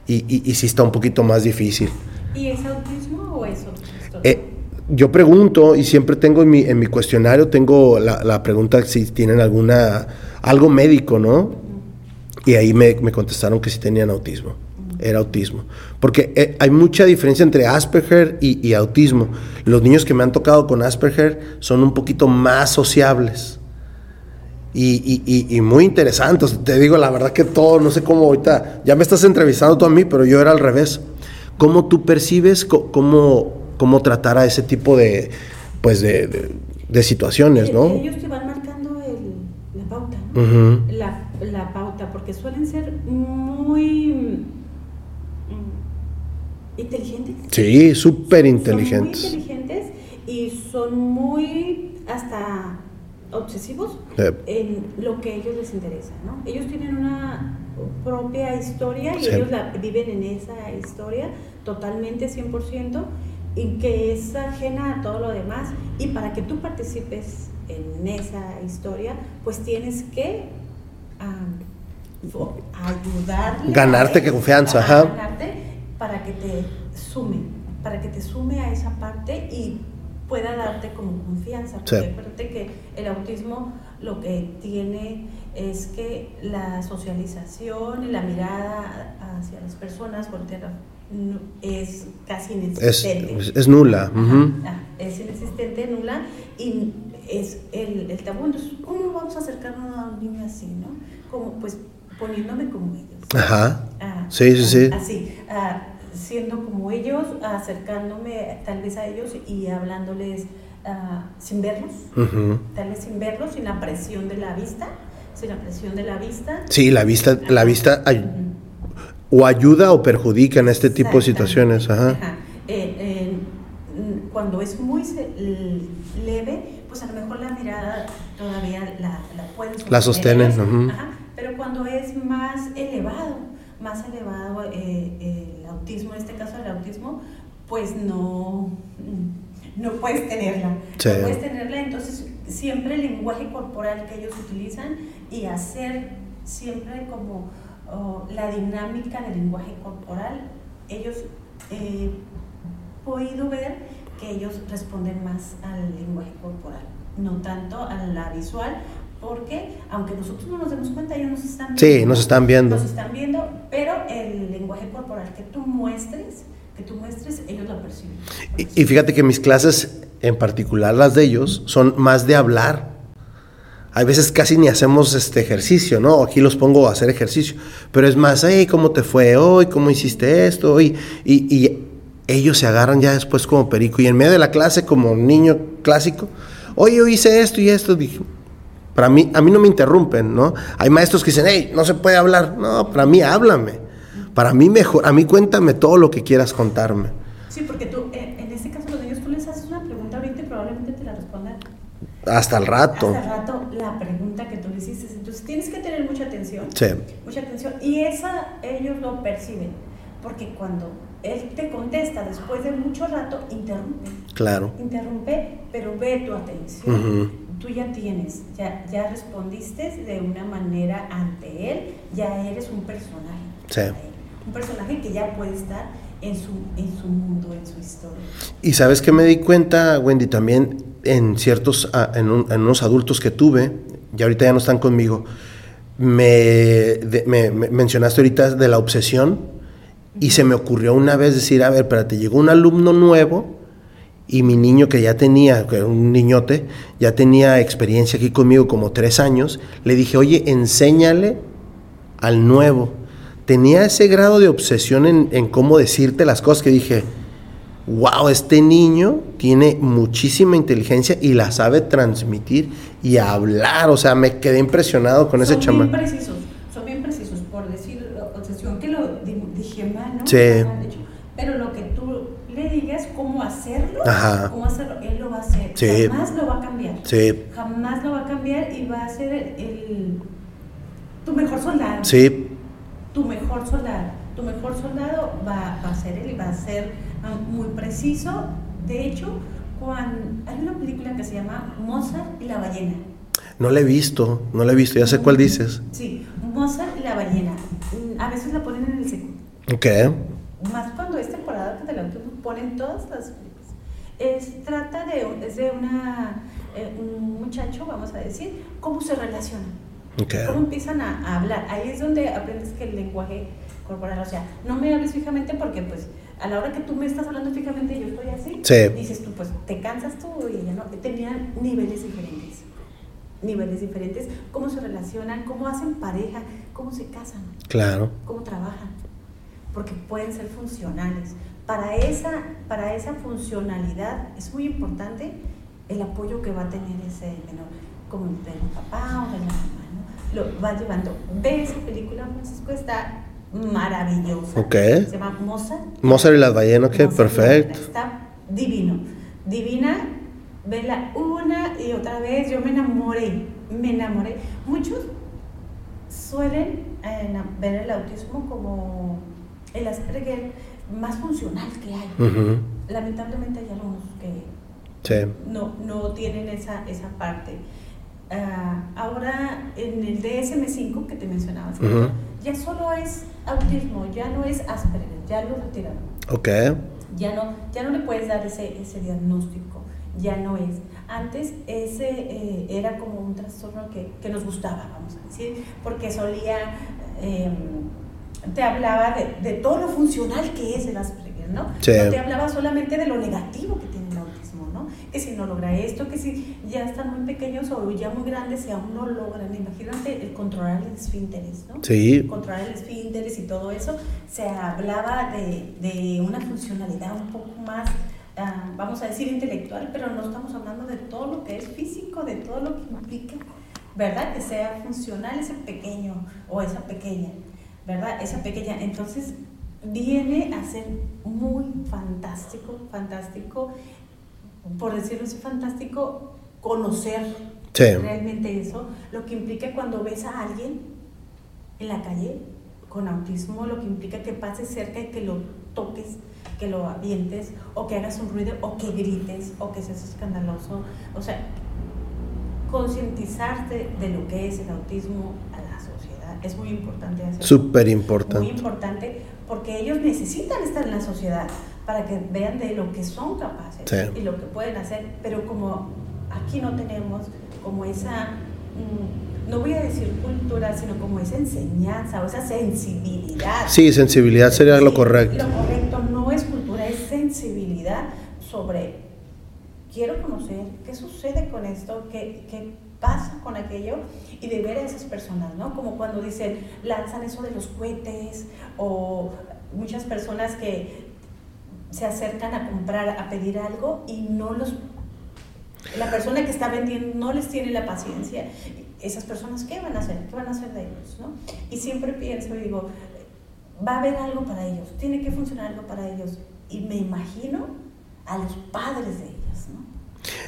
y, y, y, sí está un poquito más difícil. ¿Y es autismo o es autismo? Eh, yo pregunto y siempre tengo en mi, en mi cuestionario, tengo la, la, pregunta si tienen alguna, algo médico, ¿no? Y ahí me, me contestaron que sí tenían autismo era autismo. Porque eh, hay mucha diferencia entre Asperger y, y, autismo. Los niños que me han tocado con Asperger son un poquito más sociables. Y, y, y, muy interesantes. Te digo la verdad que todo, no sé cómo ahorita, ya me estás entrevistando tú a mí, pero yo era al revés. ¿Cómo tú percibes cómo, cómo tratar a ese tipo de, pues de, de, de situaciones, no? Ellos te van marcando el, la pauta, ¿no? uh -huh. la, la pauta, porque suelen ser muy inteligentes. Sí, súper inteligentes. Son muy inteligentes y son muy hasta obsesivos Yep. en lo que a ellos les interesa, ¿no? Ellos tienen una propia historia y Sí. ellos la viven en esa historia totalmente 100% y que es ajena a todo lo demás y para que tú participes en esa historia pues tienes que ayudarle a Ganarte ellos, confianza, ajá, ganarte para que te sume para que te sume a esa parte y pueda darte como confianza porque Sí. acuérdate que el autismo lo que tiene es que la socialización y la mirada hacia las personas volteada no- es casi inexistente. es, es nula. Es inexistente, nula, y es el, el tabú. Entonces, ¿cómo vamos a acercarnos a un niño así, no? Como, pues, poniéndome como ellos. Ajá. Ah, Sí, sí, sí. Así, ah, siendo como ellos, acercándome tal vez a ellos y hablándoles ah, sin verlos, tal vez sin verlos, sin la presión de la vista, sin la presión de la vista. Sí, la vista, la vista ay- o ayuda o perjudica en este tipo de situaciones. Ajá. Ajá. Eh, eh, cuando es muy leve, pues a lo mejor la mirada todavía la, la pueden La sostienen. Ajá. Pero cuando es más elevado, más elevado eh, el autismo, en este caso el autismo, pues no, no puedes tenerla. Sí. No puedes tenerla, entonces siempre el lenguaje corporal que ellos utilizan y hacer siempre como oh, la dinámica del lenguaje corporal, ellos eh, he podido ver que ellos responden más al lenguaje corporal, no tanto a la visual, porque aunque nosotros no nos demos cuenta, ellos nos están viendo. Sí, nos están viendo. Nos están viendo, pero el lenguaje corporal que tú muestres, que tú muestres, ellos lo perciben. Y, y fíjate que mis clases, en particular las de ellos, son más de hablar. Hay veces casi ni hacemos este ejercicio, ¿no? Aquí los pongo a hacer ejercicio. Pero es más, hey, ¿cómo te fue hoy? ¿Cómo hiciste esto? Y, y, y ellos se agarran ya después como perico. Y en medio de la clase, como niño clásico, oye, yo hice esto y esto. Dije, para mí, a mí no me interrumpen, ¿no? Hay maestros que dicen, hey, no se puede hablar. No, para mí háblame. Para mí mejor, a mí cuéntame todo lo que quieras contarme. Sí, porque tú, en, este caso, los niños, tú les haces una pregunta ahorita y probablemente te la respondan Hasta el rato. hace rato la pregunta que tú le hiciste. Entonces tienes que tener mucha atención. Sí. Mucha atención. Y esa ellos lo perciben. Porque cuando él te contesta después de mucho rato, interrumpe. Claro. Interrumpe, pero ve tu atención. Ujú. Tú ya tienes, ya, ya respondiste de una manera ante él, ya eres un personaje. Sí. Un personaje que ya puede estar en su, en su mundo, en su historia. Y sabes que me di cuenta, Wendy, también en ciertos, ah, en, un- en unos adultos que tuve, y ahorita ya no están conmigo, me, mencionaste ahorita de la obsesión y se me ocurrió una vez decir, a ver, espérate, llegó un alumno nuevo y mi niño que ya tenía, que era un niñote, ya tenía experiencia aquí conmigo como tres años, le dije, oye, enséñale al nuevo. Tenía ese grado de obsesión en cómo decirte las cosas que dije, wow, este niño tiene muchísima inteligencia y la sabe transmitir y hablar. O sea, me quedé impresionado con ese son chamán. bien precisos, son bien precisos, por decir obsesión, que lo di- dije mal, ¿no? Sí. Hecho. Pero lo que tú le digas, cómo hacerlo, Ajá. cómo hacerlo, él lo va a hacer. Sí. Jamás lo va a cambiar. Sí, Jamás lo va a cambiar y va a ser el, tu mejor soldado. sí, Tu mejor soldado. tu mejor soldado va, a ser él y va a ser muy preciso. De hecho, cuando, hay una película que se llama Mozart y la ballena. No la he visto, no la he visto, ya sé cuál dices. Sí, Mozart y la ballena. Mm, a veces la ponen en el segundo. Ok. Más cuando es temporada que te la ponen todas las es, trata de, es de una, eh, un muchacho, vamos a decir, cómo se relacionan. Cómo empiezan a, hablar. Ahí es donde aprendes que el lenguaje corporal, o sea, no me hables fijamente porque pues a la hora que tú me estás hablando fijamente yo estoy así, dices tú pues te cansas tú y ella no. Tenían niveles diferentes. Niveles diferentes, cómo se relacionan, cómo hacen pareja, cómo se casan. Claro. Cómo trabajan. Porque pueden ser funcionales. Para esa, para esa funcionalidad es muy importante el apoyo que va a tener ese menor, como el papá o de la mamá lo va llevando. Ve esa película, Francisco, está maravillosa. Ok. Se llama Mozart. Mozart y las ballenas, ok, perfecto. Está divino. Divina, vela una y otra vez. Yo me enamoré, me enamoré. Muchos suelen eh, ver el autismo como el Asperger más funcional que hay. Lamentablemente hay algunos que no, no tienen esa, esa parte. Ah, ahora en el DSM5 que te mencionabas, ya solo es autismo, ya no es Asperger, ya lo retiraron. Ok. Ya no, ya no le puedes dar ese, ese diagnóstico, ya no es. Antes ese eh, era como un trastorno que, que, nos gustaba, vamos a decir, porque solía, em, te hablaba de, de, todo lo funcional que es el Asperger, ¿no? No te hablaba solamente de lo negativo que que si no logra esto, que si ya están muy pequeños o ya muy grandes y aún no logran. Imagínate el controlar el esfínteres, ¿no? Sí. Controlar el esfínteres y todo eso. Se hablaba de, de una funcionalidad un poco más, ah, vamos a decir, intelectual, pero no estamos hablando de todo lo que es físico, de todo lo que implica, ¿verdad? Que sea funcional ese pequeño o esa pequeña, ¿verdad? Esa pequeña. Entonces, viene a ser muy fantástico, fantástico por decirlo así, fantástico conocer realmente eso, lo que implica cuando ves a alguien en la calle con autismo, lo que implica que pases cerca y que lo toques, que lo avientes, o que hagas un ruido, o que grites, o que seas escandaloso. O sea, concientizarte de lo que es el autismo a la sociedad es muy importante. Súper importante. Muy importante porque ellos necesitan estar en la sociedad para que vean de lo que son capaces y lo que pueden hacer, pero como aquí no tenemos como esa, mm, no voy a decir cultura, sino como esa enseñanza o esa sensibilidad. Sí, sensibilidad sería lo correcto. Lo correcto no es cultura, es sensibilidad sobre, quiero conocer qué sucede con esto, qué, qué pasa con aquello y de ver a esas personas, ¿no? Como cuando dicen, lanzan eso de los cohetes o muchas personas que se acercan a comprar, a pedir algo y no los... La persona que está vendiendo no les tiene la paciencia. Esas personas, ¿qué van a hacer? ¿Qué van a hacer de ellos? ¿no? Y siempre pienso y digo, va a haber algo para ellos, tiene que funcionar algo para ellos. Y me imagino a los padres de ellos, ¿no?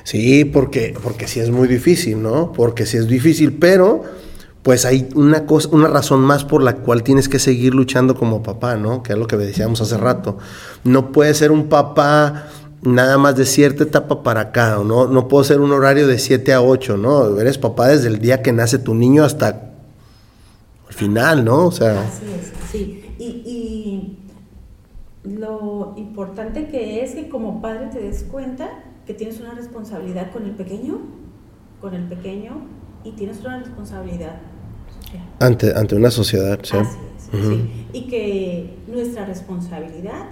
Sí, porque, porque sí es muy difícil, ¿no? Porque sí es difícil, pero pues hay una cosa, una razón más por la cual tienes que seguir luchando como papá, ¿no? Que es lo que decíamos hace rato. No puedes ser un papá nada más de cierta etapa para acá, ¿no? No puedo ser un horario de 7 a 8, ¿no? Eres papá desde el día que nace tu niño hasta el final, ¿no? O sea. Así es, sí. Y, y lo importante que es que como padre te des cuenta que tienes una responsabilidad con el pequeño, con el pequeño, y tienes una responsabilidad ante, ante una sociedad, sí. Así es, sí. Y que nuestra responsabilidad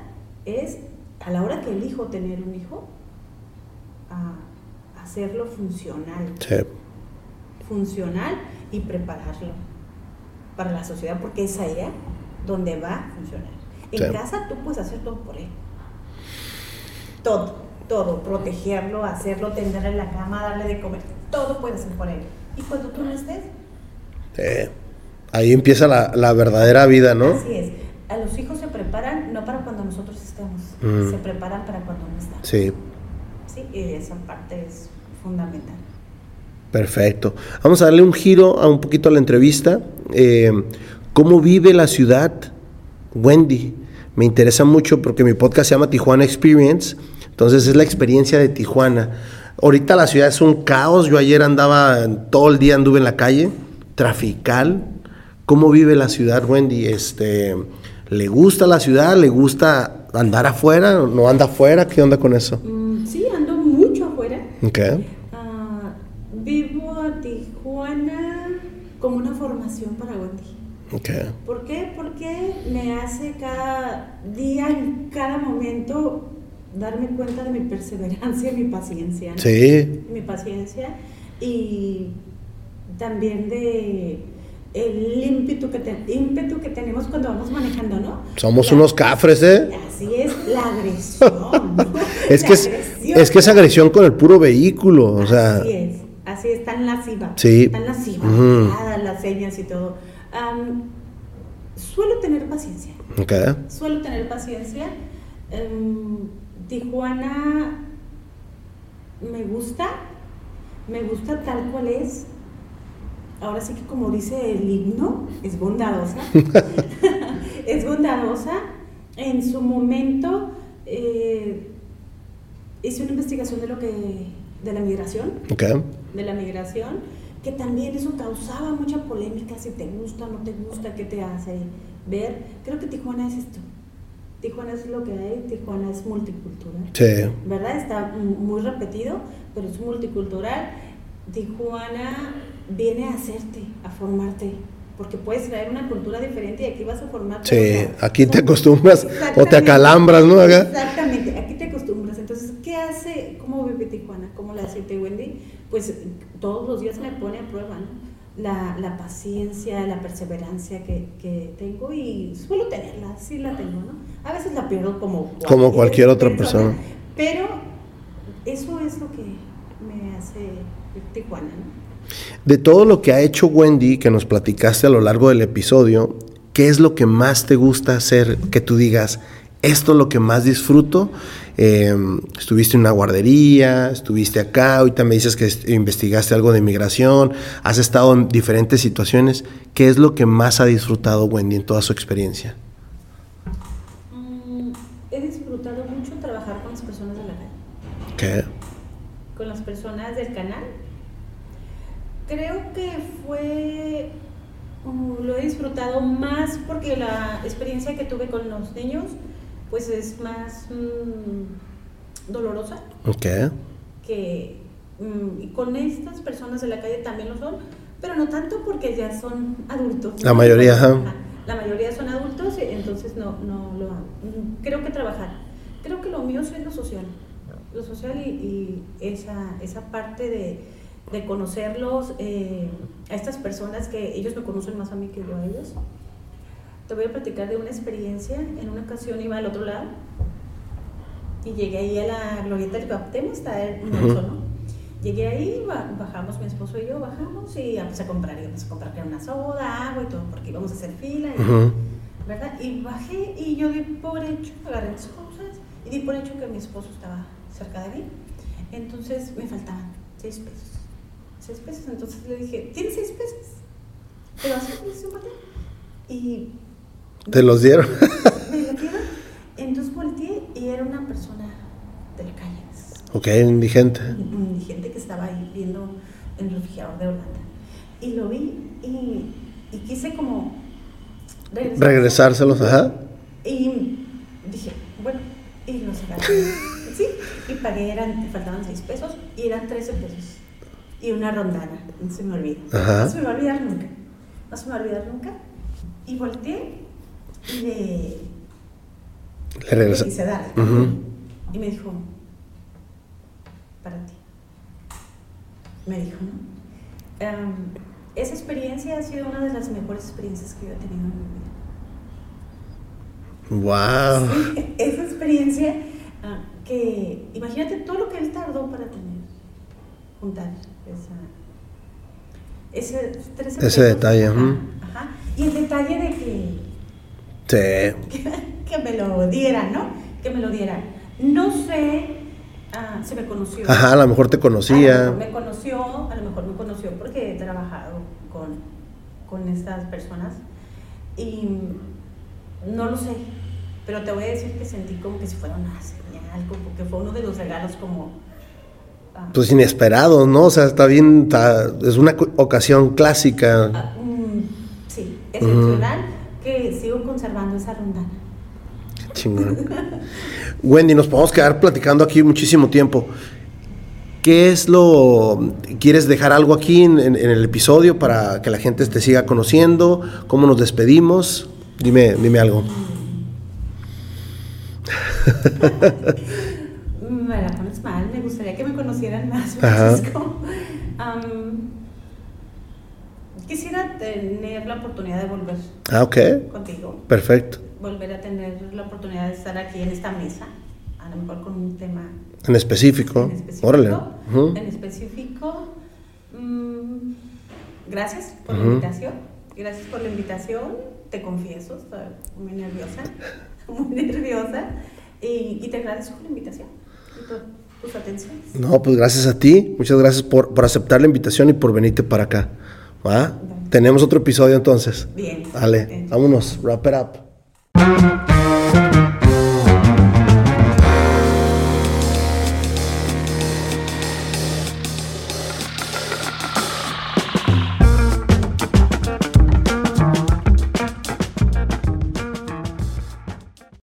es, a la hora que elijo tener un hijo, hacerlo funcional. Sí. Funcional y prepararlo para la sociedad, porque es allá donde va a funcionar. En casa tú puedes hacer todo por él. Todo, todo. Protegerlo, hacerlo, tenderle en la cama, darle de comer. Todo puedes hacer por él. Y cuando tú no estés, ahí empieza la, verdadera vida, ¿no? Así es. A los hijos se preparan no para cuando nosotros estemos, mm. se preparan para cuando no están. Sí. Sí, y esa parte es fundamental. Perfecto. Vamos a darle un giro a un poquito a la entrevista. Eh, ¿Cómo vive la ciudad Wendy. Me interesa mucho porque mi podcast se llama Tijuana Experience, entonces es la experiencia de Tijuana. Ahorita la ciudad es un caos, yo ayer andaba, todo el día anduve en la calle, trafical. ¿Cómo vive la ciudad, Wendy? Este, ¿Le gusta la ciudad? ¿Le gusta andar afuera? ¿No anda afuera? ¿Qué onda con eso? Mm, sí, ando mucho afuera. Ok. Ah, vivo a Tijuana como una formación para Wendy. Ok. ¿Por qué? Porque me hace cada día, en cada momento, darme cuenta de mi perseverancia y mi paciencia. ¿no? Sí. Mi paciencia y también de el ímpetu que, te- ímpetu que tenemos cuando vamos manejando, ¿no? Somos La- unos cafres, ¿eh? Así es, la agresión. ¿no? Es La que es, agresión. es que es agresión con el puro vehículo, o sea, Así es, así es, tan lasciva. Sí. Tan lasciva, mirada, las señas y todo. Suelo tener paciencia, ok. suelo tener paciencia. Em, Tijuana me gusta, me gusta tal cual es. Ahora sí que como dice el himno, es bondadosa. es bondadosa. En su momento eh, hice una investigación de lo que de la migración Ok. de la migración, que también eso causaba mucha polémica, si te gusta o no te gusta, qué te hace ver. Creo que Tijuana es esto. Tijuana es lo que hay, Tijuana es multicultural. Sí. ¿Verdad? Está muy repetido, pero es multicultural. Tijuana viene a hacerte, a formarte, porque puedes traer una cultura diferente y aquí vas a formarte. Sí, otra. aquí te acostumbras o te acalambras, ¿no? Acá. Exactamente, aquí te acostumbras. Entonces, ¿qué hace? ¿Cómo vive Tijuana? ¿Cómo la siente Wendy? Pues todos los días me pone a prueba, ¿no? La, la paciencia, la perseverancia que, que tengo y suelo tenerla, sí la tengo, ¿no? A veces la pierdo como Como cualquier otra persona. Pero eso es lo que me hace Tijuana, ¿no? De todo lo que ha hecho Wendy, que nos platicaste a lo largo del episodio, ¿qué es lo que más te gusta hacer que tú digas, esto es lo que más disfruto? Eh, estuviste en una guardería, estuviste acá, ahorita me dices que est- investigaste algo de migración, has estado en diferentes situaciones. ¿Qué es lo que más ha disfrutado Wendy en toda su experiencia? Mm, he disfrutado mucho trabajar con las personas de la calle. ¿Qué? con las personas del canal. Creo que fue, mm, lo he disfrutado más porque la experiencia que tuve con los niños, pues es más mm, dolorosa Ok. que mm, y con estas personas de la calle también lo son, pero no tanto porque ya son adultos. La ¿no? mayoría, ajá. La mayoría son adultos, entonces no, no lo mm, creo que trabajar. Creo que lo mío es lo social, lo social y, y esa, esa parte de, de conocerlos, eh, a estas personas que ellos me conocen más a mí que yo a ellos. Te voy a platicar de una experiencia. En una ocasión iba al otro lado y llegué ahí a la glorieta del Cuauhtémoc, está en. Nelson, ¿no? Llegué ahí, ba- bajamos mi esposo y yo, bajamos y empecé a comprar, íbamos a comprar una soda, agua y todo, porque íbamos a hacer fila, y- Ujú. ¿verdad? Y bajé y yo di por hecho, agarré mis cosas y di por hecho que mi esposo estaba cerca de mí. Entonces me faltaban seis pesos. Seis pesos, entonces le dije, ¿tienes seis pesos? Pero así me hizo falta. Y ¿Te los dieron? me lo dieron. Entonces volteé y era una persona de la calle. ok, indigente. Un indigente que estaba ahí viendo el refrigerador de Holanda. Y lo vi y, y quise como regresar. Regresárselos, ajá. Y dije, bueno, y los agarré. Sí, y pagué, eran, faltaban 6 pesos y eran 13 pesos. Y una rondana, no se me olvida. Ajá. No se me va a olvidar nunca. No se me va a olvidar nunca. Y volteé y le, Le le quise dar. Y me dijo, para ti. Me dijo, ¿no? Esa experiencia ha sido una de las mejores experiencias que yo he tenido en mi vida. Wow. Sí, esa experiencia ah, que, imagínate todo lo que él tardó para tener, juntar esa, ese, 13 Ese detalle, Ajá, ajá. Y el detalle de que, Sí. que, que me lo dieran, ¿no? Que me lo dieran. No sé ah, si me conoció. Ajá, a lo mejor te conocía. mejor me conoció, a lo mejor me conoció porque he trabajado con, con estas personas. Y No lo sé, pero te voy a decir que sentí como que si fuera una señal, como que fue uno de los regalos como... pues inesperado, ¿no? O sea, está bien, está, es una ocasión clásica. Ah, um, sí, excepcional, mm. que sigo conservando esa rondana. Chingón. Wendy, nos podemos quedar platicando aquí muchísimo tiempo. ¿Qué es lo... ¿Quieres dejar algo aquí en, en, en, el episodio para que la gente te siga conociendo? ¿Cómo nos despedimos? Dime, dime algo. me la pones mal, me gustaría que me conocieran más, Francisco. Um, quisiera tener la oportunidad de volver ah, okay. contigo. Perfecto. Volver a tener la oportunidad de estar aquí en esta mesa, a lo mejor con un tema en específico. En específico. Órale. Uh -huh. En específico. Mmm, gracias por uh -huh. la invitación. Gracias por la invitación. Te confieso, estoy muy nerviosa. Muy nerviosa. Y, y te agradezco la invitación y por tus atenciones. No, pues gracias a ti. Muchas gracias por, por aceptar la invitación y por venirte para acá. ¿Va? Tenemos otro episodio entonces. Bien. Vale, Bien. vámonos. Wrap it up.